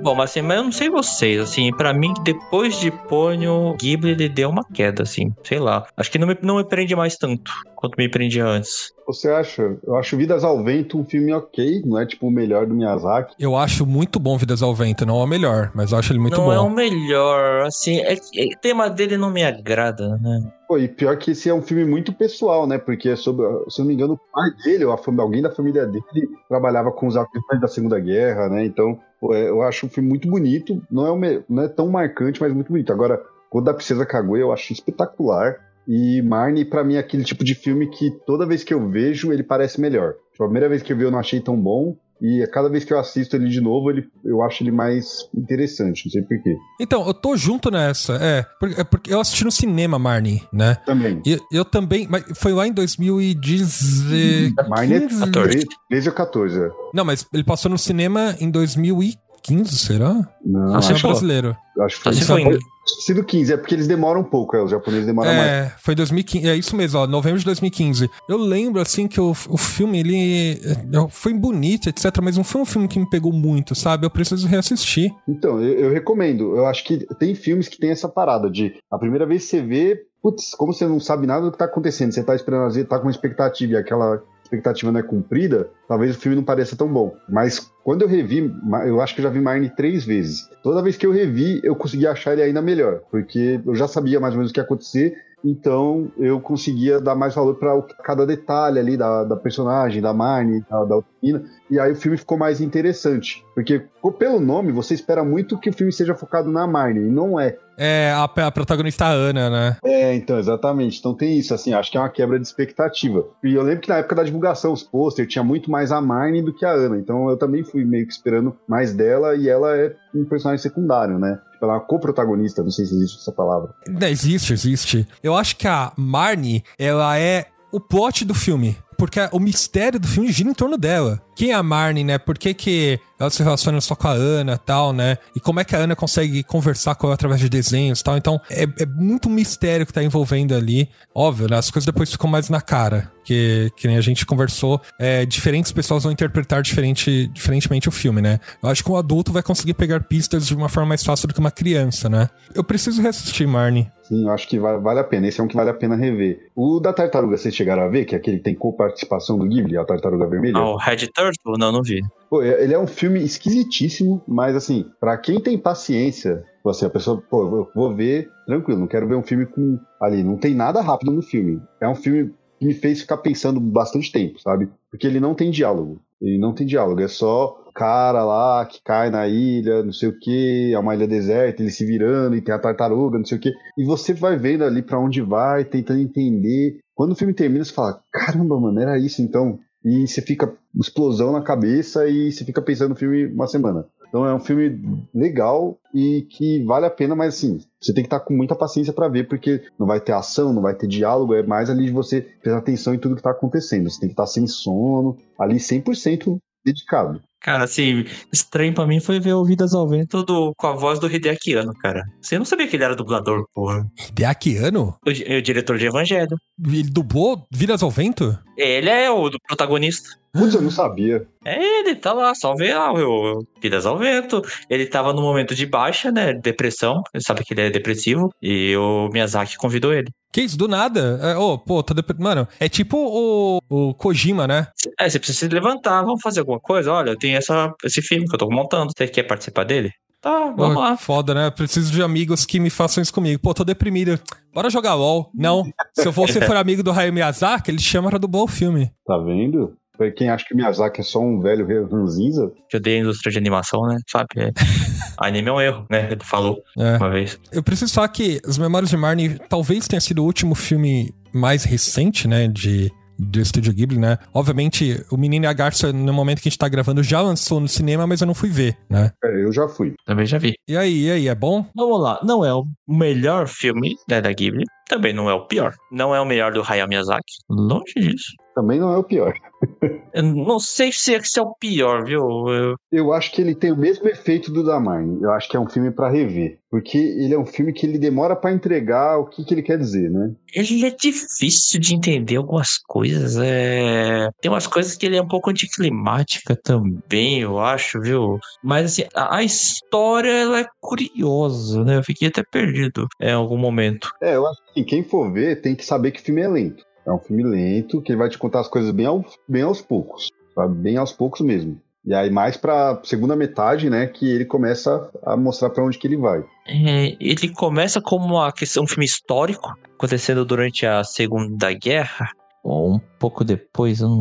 Bom, mas assim, mas eu não sei vocês, assim, para mim, depois de Ponyo, Ghibli, ele deu uma queda, assim, sei lá. Acho que não me, não me prende mais tanto quanto me prendia antes. Você acha? Eu acho Vidas ao Vento um filme ok, não é tipo o melhor do Miyazaki. Eu acho muito bom Vidas ao Vento, não é o melhor, mas eu acho ele muito não bom. Não é o melhor, assim, é, é, o tema dele não me agrada, né? Pô, e pior que esse é um filme muito pessoal, né? Porque é sobre, se eu não me engano, o pai dele, ou família, alguém da família dele, trabalhava com os afetantes da Segunda Guerra, né? Então, pô, é, eu acho um filme muito bonito. Não é, um, não é tão marcante, mas muito bonito. Agora, o da Princesa Kaguya eu acho espetacular. E Marnie, para mim, é aquele tipo de filme que toda vez que eu vejo, ele parece melhor. Tipo, a primeira vez que eu vi, eu não achei tão bom. E a cada vez que eu assisto ele de novo, ele, eu acho ele mais interessante, não sei porquê. Então, eu tô junto nessa, é. Porque, é porque eu assisti no cinema Marnie, né? Também. E eu também, mas foi lá em 2010. Marnie é 14. 13 ou 14. Não, mas ele passou no cinema em 2015, será? Não, acho que é brasileiro. Acho que foi, foi sido 15, é porque eles demoram um pouco, é, os japoneses demoram é, mais. É, foi 2015, é isso mesmo, ó, novembro de 2015. Eu lembro, assim, que o, o filme, ele foi bonito, etc, mas não foi um filme que me pegou muito, sabe? Eu preciso reassistir. Então, eu, eu recomendo. Eu acho que tem filmes que tem essa parada de a primeira vez que você vê, putz, como você não sabe nada do que tá acontecendo, você tá esperando, tá com uma expectativa e aquela expectativa não é cumprida, talvez o filme não pareça tão bom. Mas quando eu revi, eu acho que já vi Marnie três vezes. Toda vez que eu revi, eu consegui achar ele ainda melhor, porque eu já sabia mais ou menos o que ia acontecer então eu conseguia dar mais valor para cada detalhe ali da, da personagem, da Marnie, da, da Alpina, e aí o filme ficou mais interessante. Porque pelo nome, você espera muito que o filme seja focado na Marnie, e não é. É, a, a protagonista Ana, né? É, então, exatamente. Então tem isso, assim, acho que é uma quebra de expectativa. E eu lembro que na época da divulgação, os posters, tinha muito mais a Marnie do que a Ana. Então eu também fui meio que esperando mais dela, e ela é um personagem secundário, né? Ela uma co-protagonista, não sei se existe essa palavra. Existe, existe. Eu acho que a Marnie, ela é o plot do filme. porque o mistério do filme gira em torno dela. Quem é a Marnie, né? Por que, que ela se relaciona só com a Ana e tal, né? E como é que a Ana consegue conversar com ela através de desenhos e tal. Então, é, é muito mistério que tá envolvendo ali. Óbvio, né? As coisas depois ficam mais na cara. Que, que nem a gente conversou, é, diferentes pessoas vão interpretar diferente, diferentemente o filme, né? Eu acho que um adulto vai conseguir pegar pistas de uma forma mais fácil do que uma criança, né? Eu preciso reassistir, Marnie. Sim, eu acho que vale, vale, a pena. Esse é um que vale a pena rever. O da Tartaruga, vocês chegaram a ver? Que é aquele que tem co-participação do Ghibli, a Tartaruga Vermelha? Ah, o Red Turtle? Não, não vi. Pô, ele é um filme esquisitíssimo, mas assim, para quem tem paciência, assim, a pessoa, pô, eu vou ver tranquilo, não quero ver um filme com. Ali, não tem nada rápido no filme. É um filme que me fez ficar pensando bastante tempo, sabe? Porque ele não tem diálogo. Ele não tem diálogo, é só cara lá que cai na ilha, não sei o que, é uma ilha deserta, ele se virando e tem a tartaruga, não sei o que. E você vai vendo ali para onde vai, tentando entender. Quando o filme termina, você fala: caramba, mano, era isso então. E você fica explosão na cabeça e você fica pensando no filme uma semana. Então é um filme legal e que vale a pena, mas assim, você tem que estar com muita paciência para ver, porque não vai ter ação, não vai ter diálogo, é mais ali de você prestar atenção em tudo que tá acontecendo. Você tem que estar sem sono, ali 100% dedicado. Cara, assim, estranho pra mim foi ver o Vidas ao Vento do, com a voz do Hideaki Anno, cara. Você não sabia que ele era dublador, porra. Hideaki Anno? O, o diretor de Evangelho. Ele dublou Vidas ao Vento? Ele é o do protagonista. Putz, eu não sabia. É, ele tá lá, só vê lá, o Vidas ao Vento. Ele tava no momento de baixa, né? Depressão. Ele sabe que ele é depressivo. E o Miyazaki convidou ele. Que isso, do nada? É, oh, pô, tô dep... Mano, é tipo o, o Kojima, né? É, você precisa se levantar, vamos fazer alguma coisa? Olha, tem essa, esse filme que eu tô montando. Você quer participar dele? Tá, vamos Pô, lá. Foda, né? Preciso de amigos que me façam isso comigo. Pô, tô deprimido. Bora jogar LOL. Não. Se você for amigo do Hayao Miyazaki, ele te chama pra dublar o filme. Tá vendo? Pra quem acha que o Miyazaki é só um velho ranzinza. Que odeia a indústria de animação, né? Sabe? É. Anime é um erro, né? Ele falou É. uma vez. Eu preciso falar que As Memórias de Marnie talvez tenha sido o último filme mais recente, né? De. Do Estúdio Ghibli, né? Obviamente, o Menino e a Garça, no momento que a gente tá gravando, já lançou no cinema, mas eu não fui ver, né? É, eu já fui. Também já vi. E aí, e aí, é bom? Vamos lá. Não é o melhor filme né, da Ghibli. Também não é o pior. Não é o melhor do Hayao Miyazaki. Longe disso. Também não é o pior. Eu não sei se esse é o pior, viu? Eu- Eu acho que ele tem o mesmo efeito do da Marnie. Eu acho que é um filme pra rever. Porque ele é um filme que ele demora pra entregar o que, que ele quer dizer, né? Ele é difícil de entender algumas coisas. É... Tem umas coisas que ele é um pouco anticlimática também, eu acho, viu? Mas assim, a a história ela é curiosa, né? Eu fiquei até perdido em algum momento. É, eu acho que quem for ver tem que saber que o filme é lento. É um filme lento, que ele vai te contar as coisas bem, ao, bem aos poucos. Sabe? Bem aos poucos mesmo. E aí, mais pra segunda metade, né, que ele começa a mostrar pra onde que ele vai. É, ele começa como uma questão, um filme histórico, acontecendo durante a Segunda Guerra, ou um pouco depois, eu não,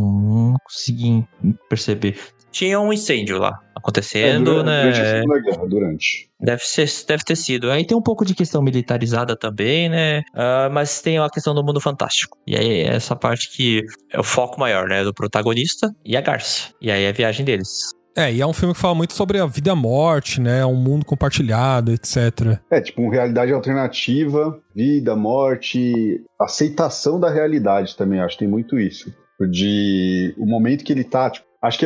não consegui perceber. Tinha um incêndio lá acontecendo, É, durante, né? durante Guerra, durante. Deve, ser, deve ter sido. Aí tem um pouco de questão militarizada também, né? Ah, mas tem a questão do mundo fantástico. E aí essa parte que é o foco maior, né? Do protagonista e a Garça. E aí a viagem deles. É, e é um filme que fala muito sobre a vida e a morte, né? Um mundo compartilhado, etc. É, tipo, uma realidade alternativa, vida, morte, aceitação da realidade também, acho que tem muito isso. De o momento que ele tá, tipo, acho que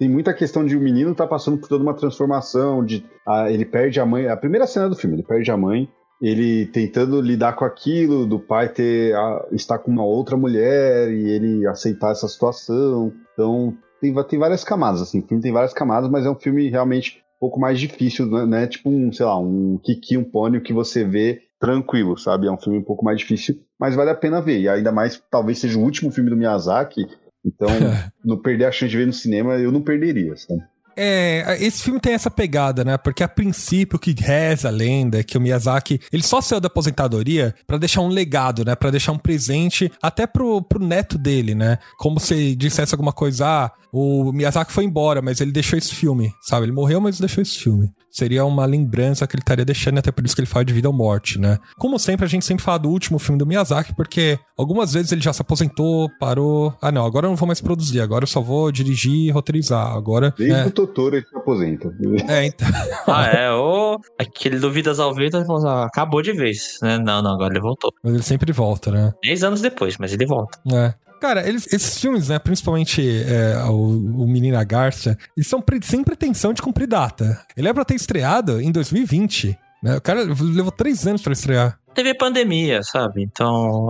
tem muita questão de o menino tá passando por toda uma transformação, de ah, ele perde a mãe, a primeira cena do filme, ele perde a mãe, ele tentando lidar com aquilo, do pai ter a, estar com uma outra mulher e ele aceitar essa situação. Então, tem, tem várias camadas, assim, o filme tem várias camadas, mas é um filme realmente um pouco mais difícil, né? né? Tipo um, sei lá, um Kiki, um pônei que você vê tranquilo, sabe? É um filme um pouco mais difícil, mas vale a pena ver. E ainda mais, talvez seja o último filme do Miyazaki, então não perder a chance de ver no cinema, eu não perderia, sabe? É, esse filme tem essa pegada, né? Porque a princípio que reza a lenda é que o Miyazaki, ele só saiu da aposentadoria pra deixar um legado, né? Pra deixar um presente até pro, pro neto dele, né? Como se dissesse alguma coisa, ah, o Miyazaki foi embora, mas ele deixou esse filme, sabe? Ele morreu, mas deixou esse filme. Seria uma lembrança que ele estaria deixando, até por isso que ele fala de vida ou morte, né? Como sempre, a gente sempre fala do último filme do Miyazaki, porque algumas vezes ele já se aposentou, parou. Ah, não, agora eu não vou mais produzir, agora eu só vou dirigir e roteirizar. Agora. Desde né? o Totoro ele se aposenta. É, então. Ah, é, o aquele do Vidas ao Vento assim, ah, acabou de vez, né? Não, não, agora ele voltou. Mas ele sempre volta, né? Dez anos depois, mas ele volta. É. Cara, eles, esses filmes, né, principalmente é, o, o Menina Garça, eles são pre sem pretensão de cumprir data. Ele é pra ter estreado em 2020. Né? O cara levou três anos para estrear teve pandemia, sabe? Então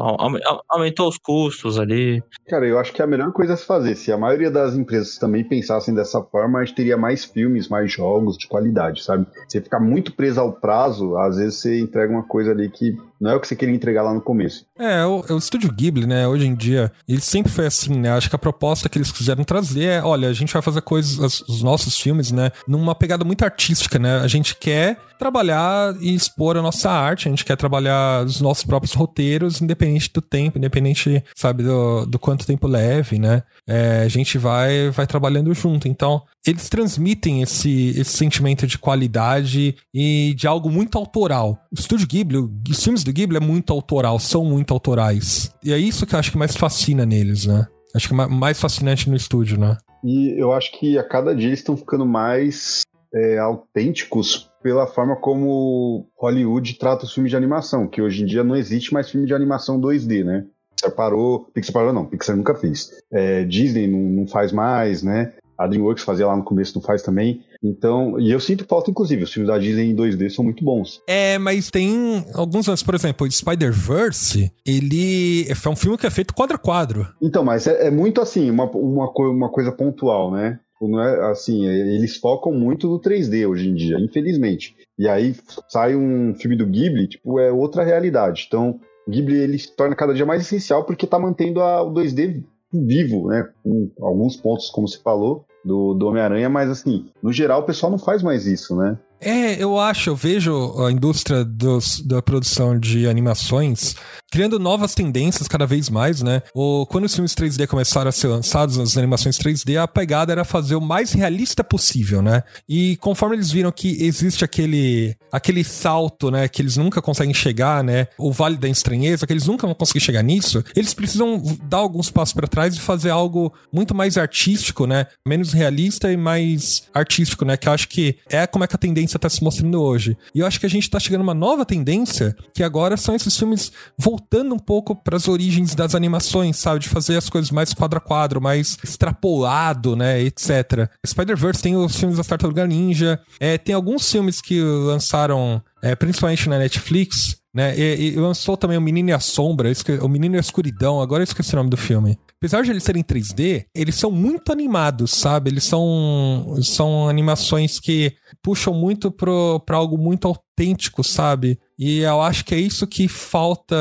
aumentou os custos ali. Cara, eu acho que é a melhor coisa a se fazer. Se a maioria das empresas também pensassem dessa forma, a gente teria mais filmes, mais jogos de qualidade, sabe? Você ficar muito preso ao prazo, às vezes você entrega uma coisa ali que não é o que você queria entregar lá no começo. É, o, o estúdio Ghibli, né, hoje em dia, ele sempre foi assim, né? Acho que a proposta que eles quiseram trazer é, olha, a gente vai fazer coisas, os nossos filmes, né, numa pegada muito artística, né? A gente quer trabalhar e expor a nossa arte, a gente quer trabalhar os nossos próprios roteiros, independente do tempo, independente, sabe, do, do quanto tempo leve, né? É, a gente vai, vai trabalhando junto. Então, eles transmitem esse, esse sentimento de qualidade e de algo muito autoral. O estúdio Ghibli, os filmes do Ghibli é muito autoral, são muito autorais. E é isso que eu acho que mais fascina neles, né? Acho que é mais fascinante no estúdio, né? E eu acho que a cada dia eles estão ficando mais é, autênticos pela forma como Hollywood trata os filmes de animação, que hoje em dia não existe mais filme de animação 2D, né? Pixar parou, Pixar parou não, Pixar nunca fez. É, Disney não, não faz mais, né? A DreamWorks fazia lá no começo, não faz também. Então, e eu sinto falta, inclusive, os filmes da Disney em 2D são muito bons. É, mas tem alguns anos, por exemplo, o Spider-Verse, ele é um filme que é feito quadro a quadro. Então, mas é, é muito assim, uma, uma, uma coisa pontual, né? Não é assim, é, eles focam muito no 3D hoje em dia, infelizmente. E aí sai um filme do Ghibli, tipo, é outra realidade. Então, o Ghibli ele se torna cada dia mais essencial porque tá mantendo a, o 2D vivo, né? Com alguns pontos, como se falou, do, do Homem-Aranha, mas assim, no geral o pessoal não faz mais isso, né? É, eu acho, eu vejo a indústria dos, da produção de animações criando novas tendências cada vez mais, né? O, quando os filmes 3D começaram a ser lançados, as animações 3D, a pegada era fazer o mais realista possível, né? E conforme eles viram que existe aquele, aquele salto, né? Que eles nunca conseguem chegar, né? O vale da estranheza, que eles nunca vão conseguir chegar nisso, eles precisam dar alguns passos para trás e fazer algo muito mais artístico, né? Menos realista e mais artístico, né? Que eu acho que é como é que a tendência tá se mostrando hoje. E eu acho que a gente tá chegando uma nova tendência, que agora são esses filmes voltados voltando um pouco para as origens das animações, sabe? De fazer as coisas mais quadro a quadro, mais extrapolado, né? Etc. Spider-Verse tem os filmes da Tartaruga Ninja, é, tem alguns filmes que lançaram, é, principalmente na Netflix, né? E, e, lançou também o Menino e a Sombra, o Menino e a Escuridão, agora eu esqueci o nome do filme. Apesar de eles serem 3D, eles são muito animados, sabe? Eles são, são animações que puxam muito para algo muito autêntico, sabe? E eu acho que é isso que falta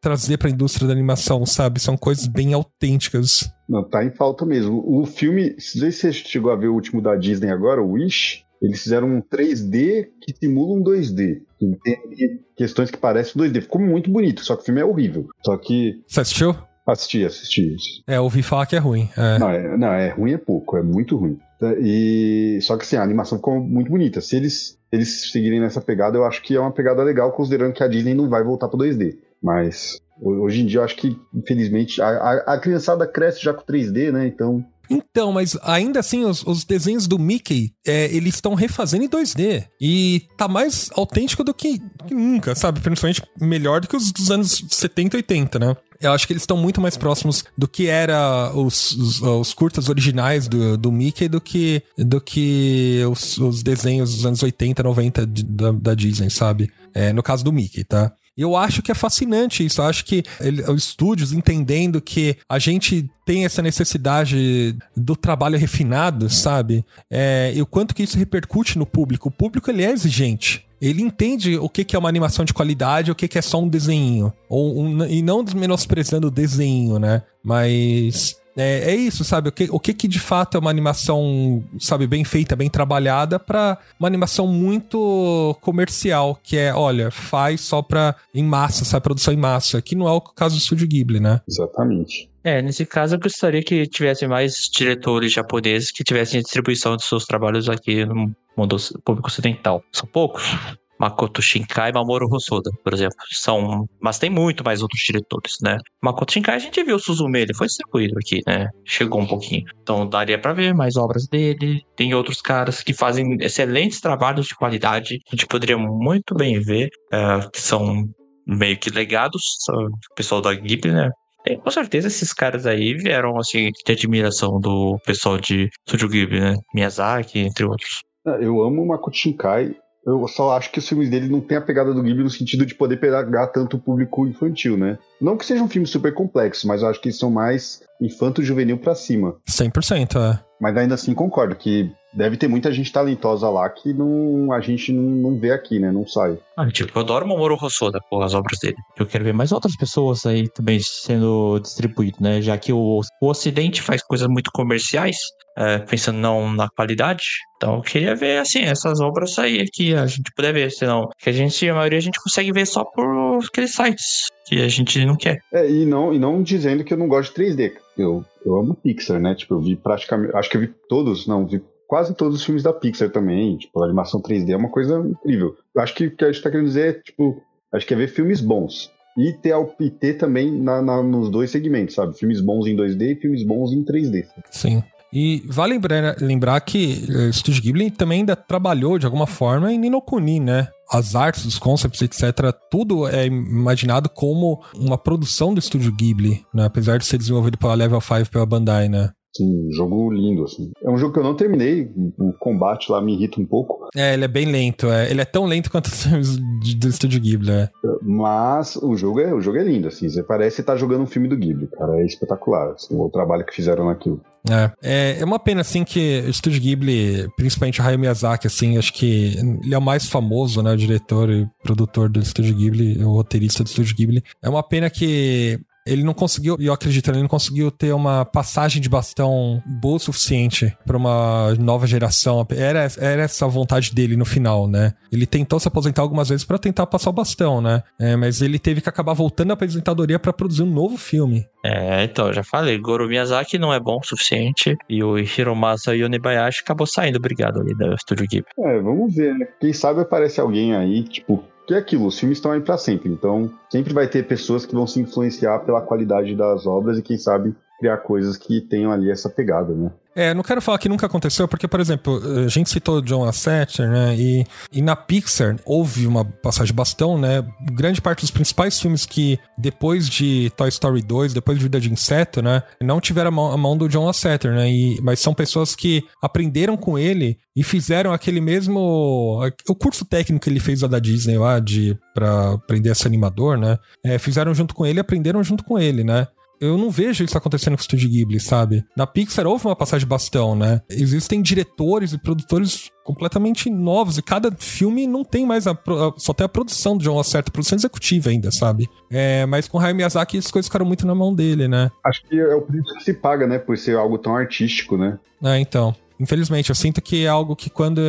trazer para a indústria da animação, sabe? São coisas bem autênticas. Não, tá em falta mesmo. O filme, se você chegou a ver o último da Disney agora, o Wish, eles fizeram um 3D que simula um 2D. Tem questões que parecem 2D. Ficou muito bonito, só que o filme é horrível. Só que. Você assistiu? Assisti, assisti. É, ouvi falar que é ruim. É. Não, é, não, é ruim é pouco, é muito ruim. E só que assim, a animação ficou muito bonita. Se eles eles seguirem nessa pegada, eu acho que é uma pegada legal, considerando que a Disney não vai voltar para 2D. Mas hoje em dia eu acho que, infelizmente, a, a, a criançada cresce já com 3D, né? Então então, mas ainda assim, os, os desenhos do Mickey, é, eles estão refazendo em 2D. E tá mais autêntico do que, que, nunca, sabe? Principalmente melhor do que os dos anos 70 e 80, né? Eu acho que eles estão muito mais próximos do que era os, os, os curtas originais do, do Mickey do que, do que os, os desenhos dos anos 80, 90 de, da, da Disney, sabe? É, no caso do Mickey, tá? Eu acho que é fascinante isso. Eu acho que os estúdios entendendo que a gente tem essa necessidade do trabalho refinado, sabe? É, e o quanto que isso repercute no público. O público ele é exigente. Ele entende o que, que é uma animação de qualidade, o que, que é só um desenho. Um, e não menosprezando o desenho, né? Mas é, é, isso, sabe? O que, o que que de fato é uma animação, sabe, bem feita, bem trabalhada, para uma animação muito comercial, que é, olha, faz só pra em massa, sabe? Produção em massa, que não é o caso do Studio Ghibli, né? Exatamente. É, nesse caso eu gostaria que tivesse mais diretores japoneses que tivessem distribuição de seus trabalhos aqui no mundo público ocidental. São poucos, Makoto Shinkai e Mamoru Hosoda, por exemplo. São, mas tem muito mais outros diretores, né? Makoto Shinkai a gente viu o Suzume, ele foi distribuído aqui, né? Chegou um pouquinho. Então daria para ver mais obras dele. Tem outros caras que fazem excelentes trabalhos de qualidade. A gente poderia muito bem ver, uh, que são meio que legados, o pessoal da Ghibli, né? tem, com certeza esses caras aí vieram, assim, de admiração do pessoal de Studio Ghibli, né? Miyazaki, entre outros. É, eu amo o Makoto Shinkai, eu só acho que os filmes dele não tem a pegada do Ghibli no sentido de poder pegar tanto o público infantil, né? Não que seja um filme super complexo, mas eu acho que eles são mais infanto-juvenil pra cima. 100%, é. Mas ainda assim concordo que deve ter muita gente talentosa lá que não, a gente não, não vê aqui, né? Não sai. Ah, tipo, eu adoro o Mamoru Hosoda, pô, as obras dele. Eu quero ver mais outras pessoas aí também sendo distribuído, né? Já que o, o Ocidente faz coisas muito comerciais, é, pensando não na qualidade. Então eu queria ver, assim, essas obras aí que a gente puder ver, senão que a gente, a maioria a gente consegue ver só por aqueles sites que a gente não quer. É, e não, e não dizendo que eu não gosto de 3D. Eu, eu amo Pixar, né? Tipo, eu vi praticamente, acho que eu vi todos, não, vi quase todos os filmes da Pixar também. Tipo, a animação 3D é uma coisa incrível. Eu acho que o que a gente tá querendo dizer é, tipo, acho que é ver filmes bons. E ter, e ter também na, na, nos dois segmentos, sabe? Filmes bons em 2D e filmes bons em 3D. Sim. E vale lembrar, lembrar que o eh, Studio Ghibli também ainda trabalhou de alguma forma em Ninokuni, né? As artes, os concepts, etc., tudo é imaginado como uma produção do Studio Ghibli, né? Apesar de ser desenvolvido pela Level 5 pela Bandai, né? Sim, jogo lindo, assim. É um jogo que eu não terminei, o combate lá me irrita um pouco. É, ele é bem lento, é. ele é tão lento quanto os filmes do Estúdio Ghibli, é. Mas o jogo é, o jogo é lindo, assim, você parece estar jogando um filme do Ghibli, cara, é espetacular, assim, o trabalho que fizeram naquilo. É, é, é uma pena, assim, que o Estúdio Ghibli, principalmente o Hayao Miyazaki, assim, acho que ele é o mais famoso, né, o diretor e produtor do Estúdio Ghibli, o roteirista do Estúdio Ghibli. É uma pena que ele não conseguiu, e eu acredito, ele não conseguiu ter uma passagem de bastão boa o suficiente para uma nova geração. Era, era essa a vontade dele no final, né? Ele tentou se aposentar algumas vezes para tentar passar o bastão, né? É, mas ele teve que acabar voltando à aposentadoria para produzir um novo filme. É, então, já falei, Goro Miyazaki não é bom o suficiente e o Hiromasa Yonebayashi acabou saindo, obrigado ali da Studio Ghibli. É, vamos ver, né? Quem sabe aparece alguém aí, tipo, que é aquilo, os filmes estão aí para sempre, então sempre vai ter pessoas que vão se influenciar pela qualidade das obras e quem sabe criar coisas que tenham ali essa pegada, né? É, não quero falar que nunca aconteceu, porque, por exemplo, a gente citou John Lasseter, né? E, e na Pixar houve uma passagem bastão, né? Grande parte dos principais filmes que, depois de Toy Story 2, depois de Vida de Inseto, né? Não tiveram a mão, a mão do John Lasseter, né? E, mas são pessoas que aprenderam com ele e fizeram aquele mesmo. O curso técnico que ele fez lá da Disney lá, de, pra aprender a ser animador, né? É, fizeram junto com ele e aprenderam junto com ele, né? Eu não vejo isso acontecendo com o Studio Ghibli, sabe? Na Pixar houve uma passagem de bastão, né? Existem diretores e produtores completamente novos e cada filme não tem mais a, só tem a produção de uma certa produção executiva ainda, sabe? É, mas com Hayao Miyazaki as coisas ficaram muito na mão dele, né? Acho que é o preço que se paga, né, por ser algo tão artístico, né? É, então. Infelizmente, eu sinto que é algo que quando,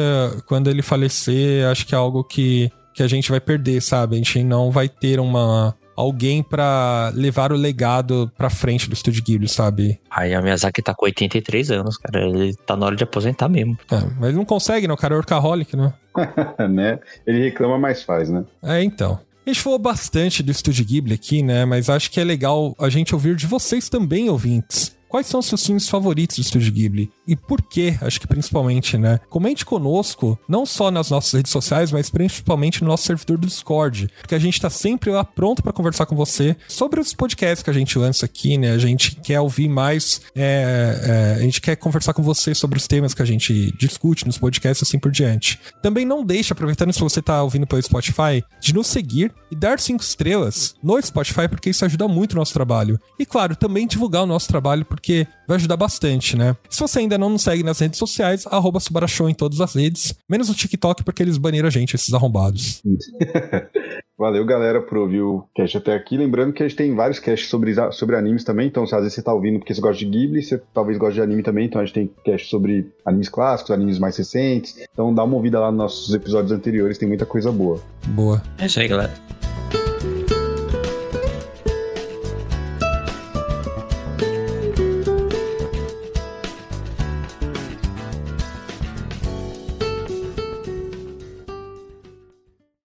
quando ele falecer, acho que é algo que, que a gente vai perder, sabe? A gente não vai ter uma, alguém para levar o legado pra frente do Estúdio Ghibli, sabe? Aí a Miyazaki tá com 83 anos, cara. Ele tá na hora de aposentar mesmo. É, mas ele não consegue, né? O cara é workaholic, né? né? Ele reclama, mas faz, né? É, então. A gente falou bastante do Estúdio Ghibli aqui, né? Mas acho que é legal a gente ouvir de vocês também, ouvintes. Quais são os seus filmes favoritos do Estúdio Ghibli? E por quê? Acho que principalmente, né? Comente conosco, não só nas nossas redes sociais, mas principalmente no nosso servidor do Discord, porque a gente tá sempre lá pronto para conversar com você sobre os podcasts que a gente lança aqui, né? A gente quer ouvir mais, é, é, a gente quer conversar com você sobre os temas que a gente discute nos podcasts e assim por diante. Também não deixe, aproveitando se você tá ouvindo pelo Spotify, de nos seguir e dar cinco estrelas no Spotify, porque isso ajuda muito o nosso trabalho. E claro, também divulgar o nosso trabalho, porque porque vai ajudar bastante, né? Se você ainda não nos segue nas redes sociais, arroba Subarachou em todas as redes, menos o TikTok, porque eles baniram a gente, esses arrombados. Valeu, galera, por ouvir o cast até aqui. Lembrando que a gente tem vários casts sobre, sobre animes também, então se às vezes você tá ouvindo porque você gosta de Ghibli, você talvez goste de anime também, então a gente tem cast sobre animes clássicos, animes mais recentes. Então dá uma ouvida lá nos nossos episódios anteriores, tem muita coisa boa. Boa. É isso aí, galera.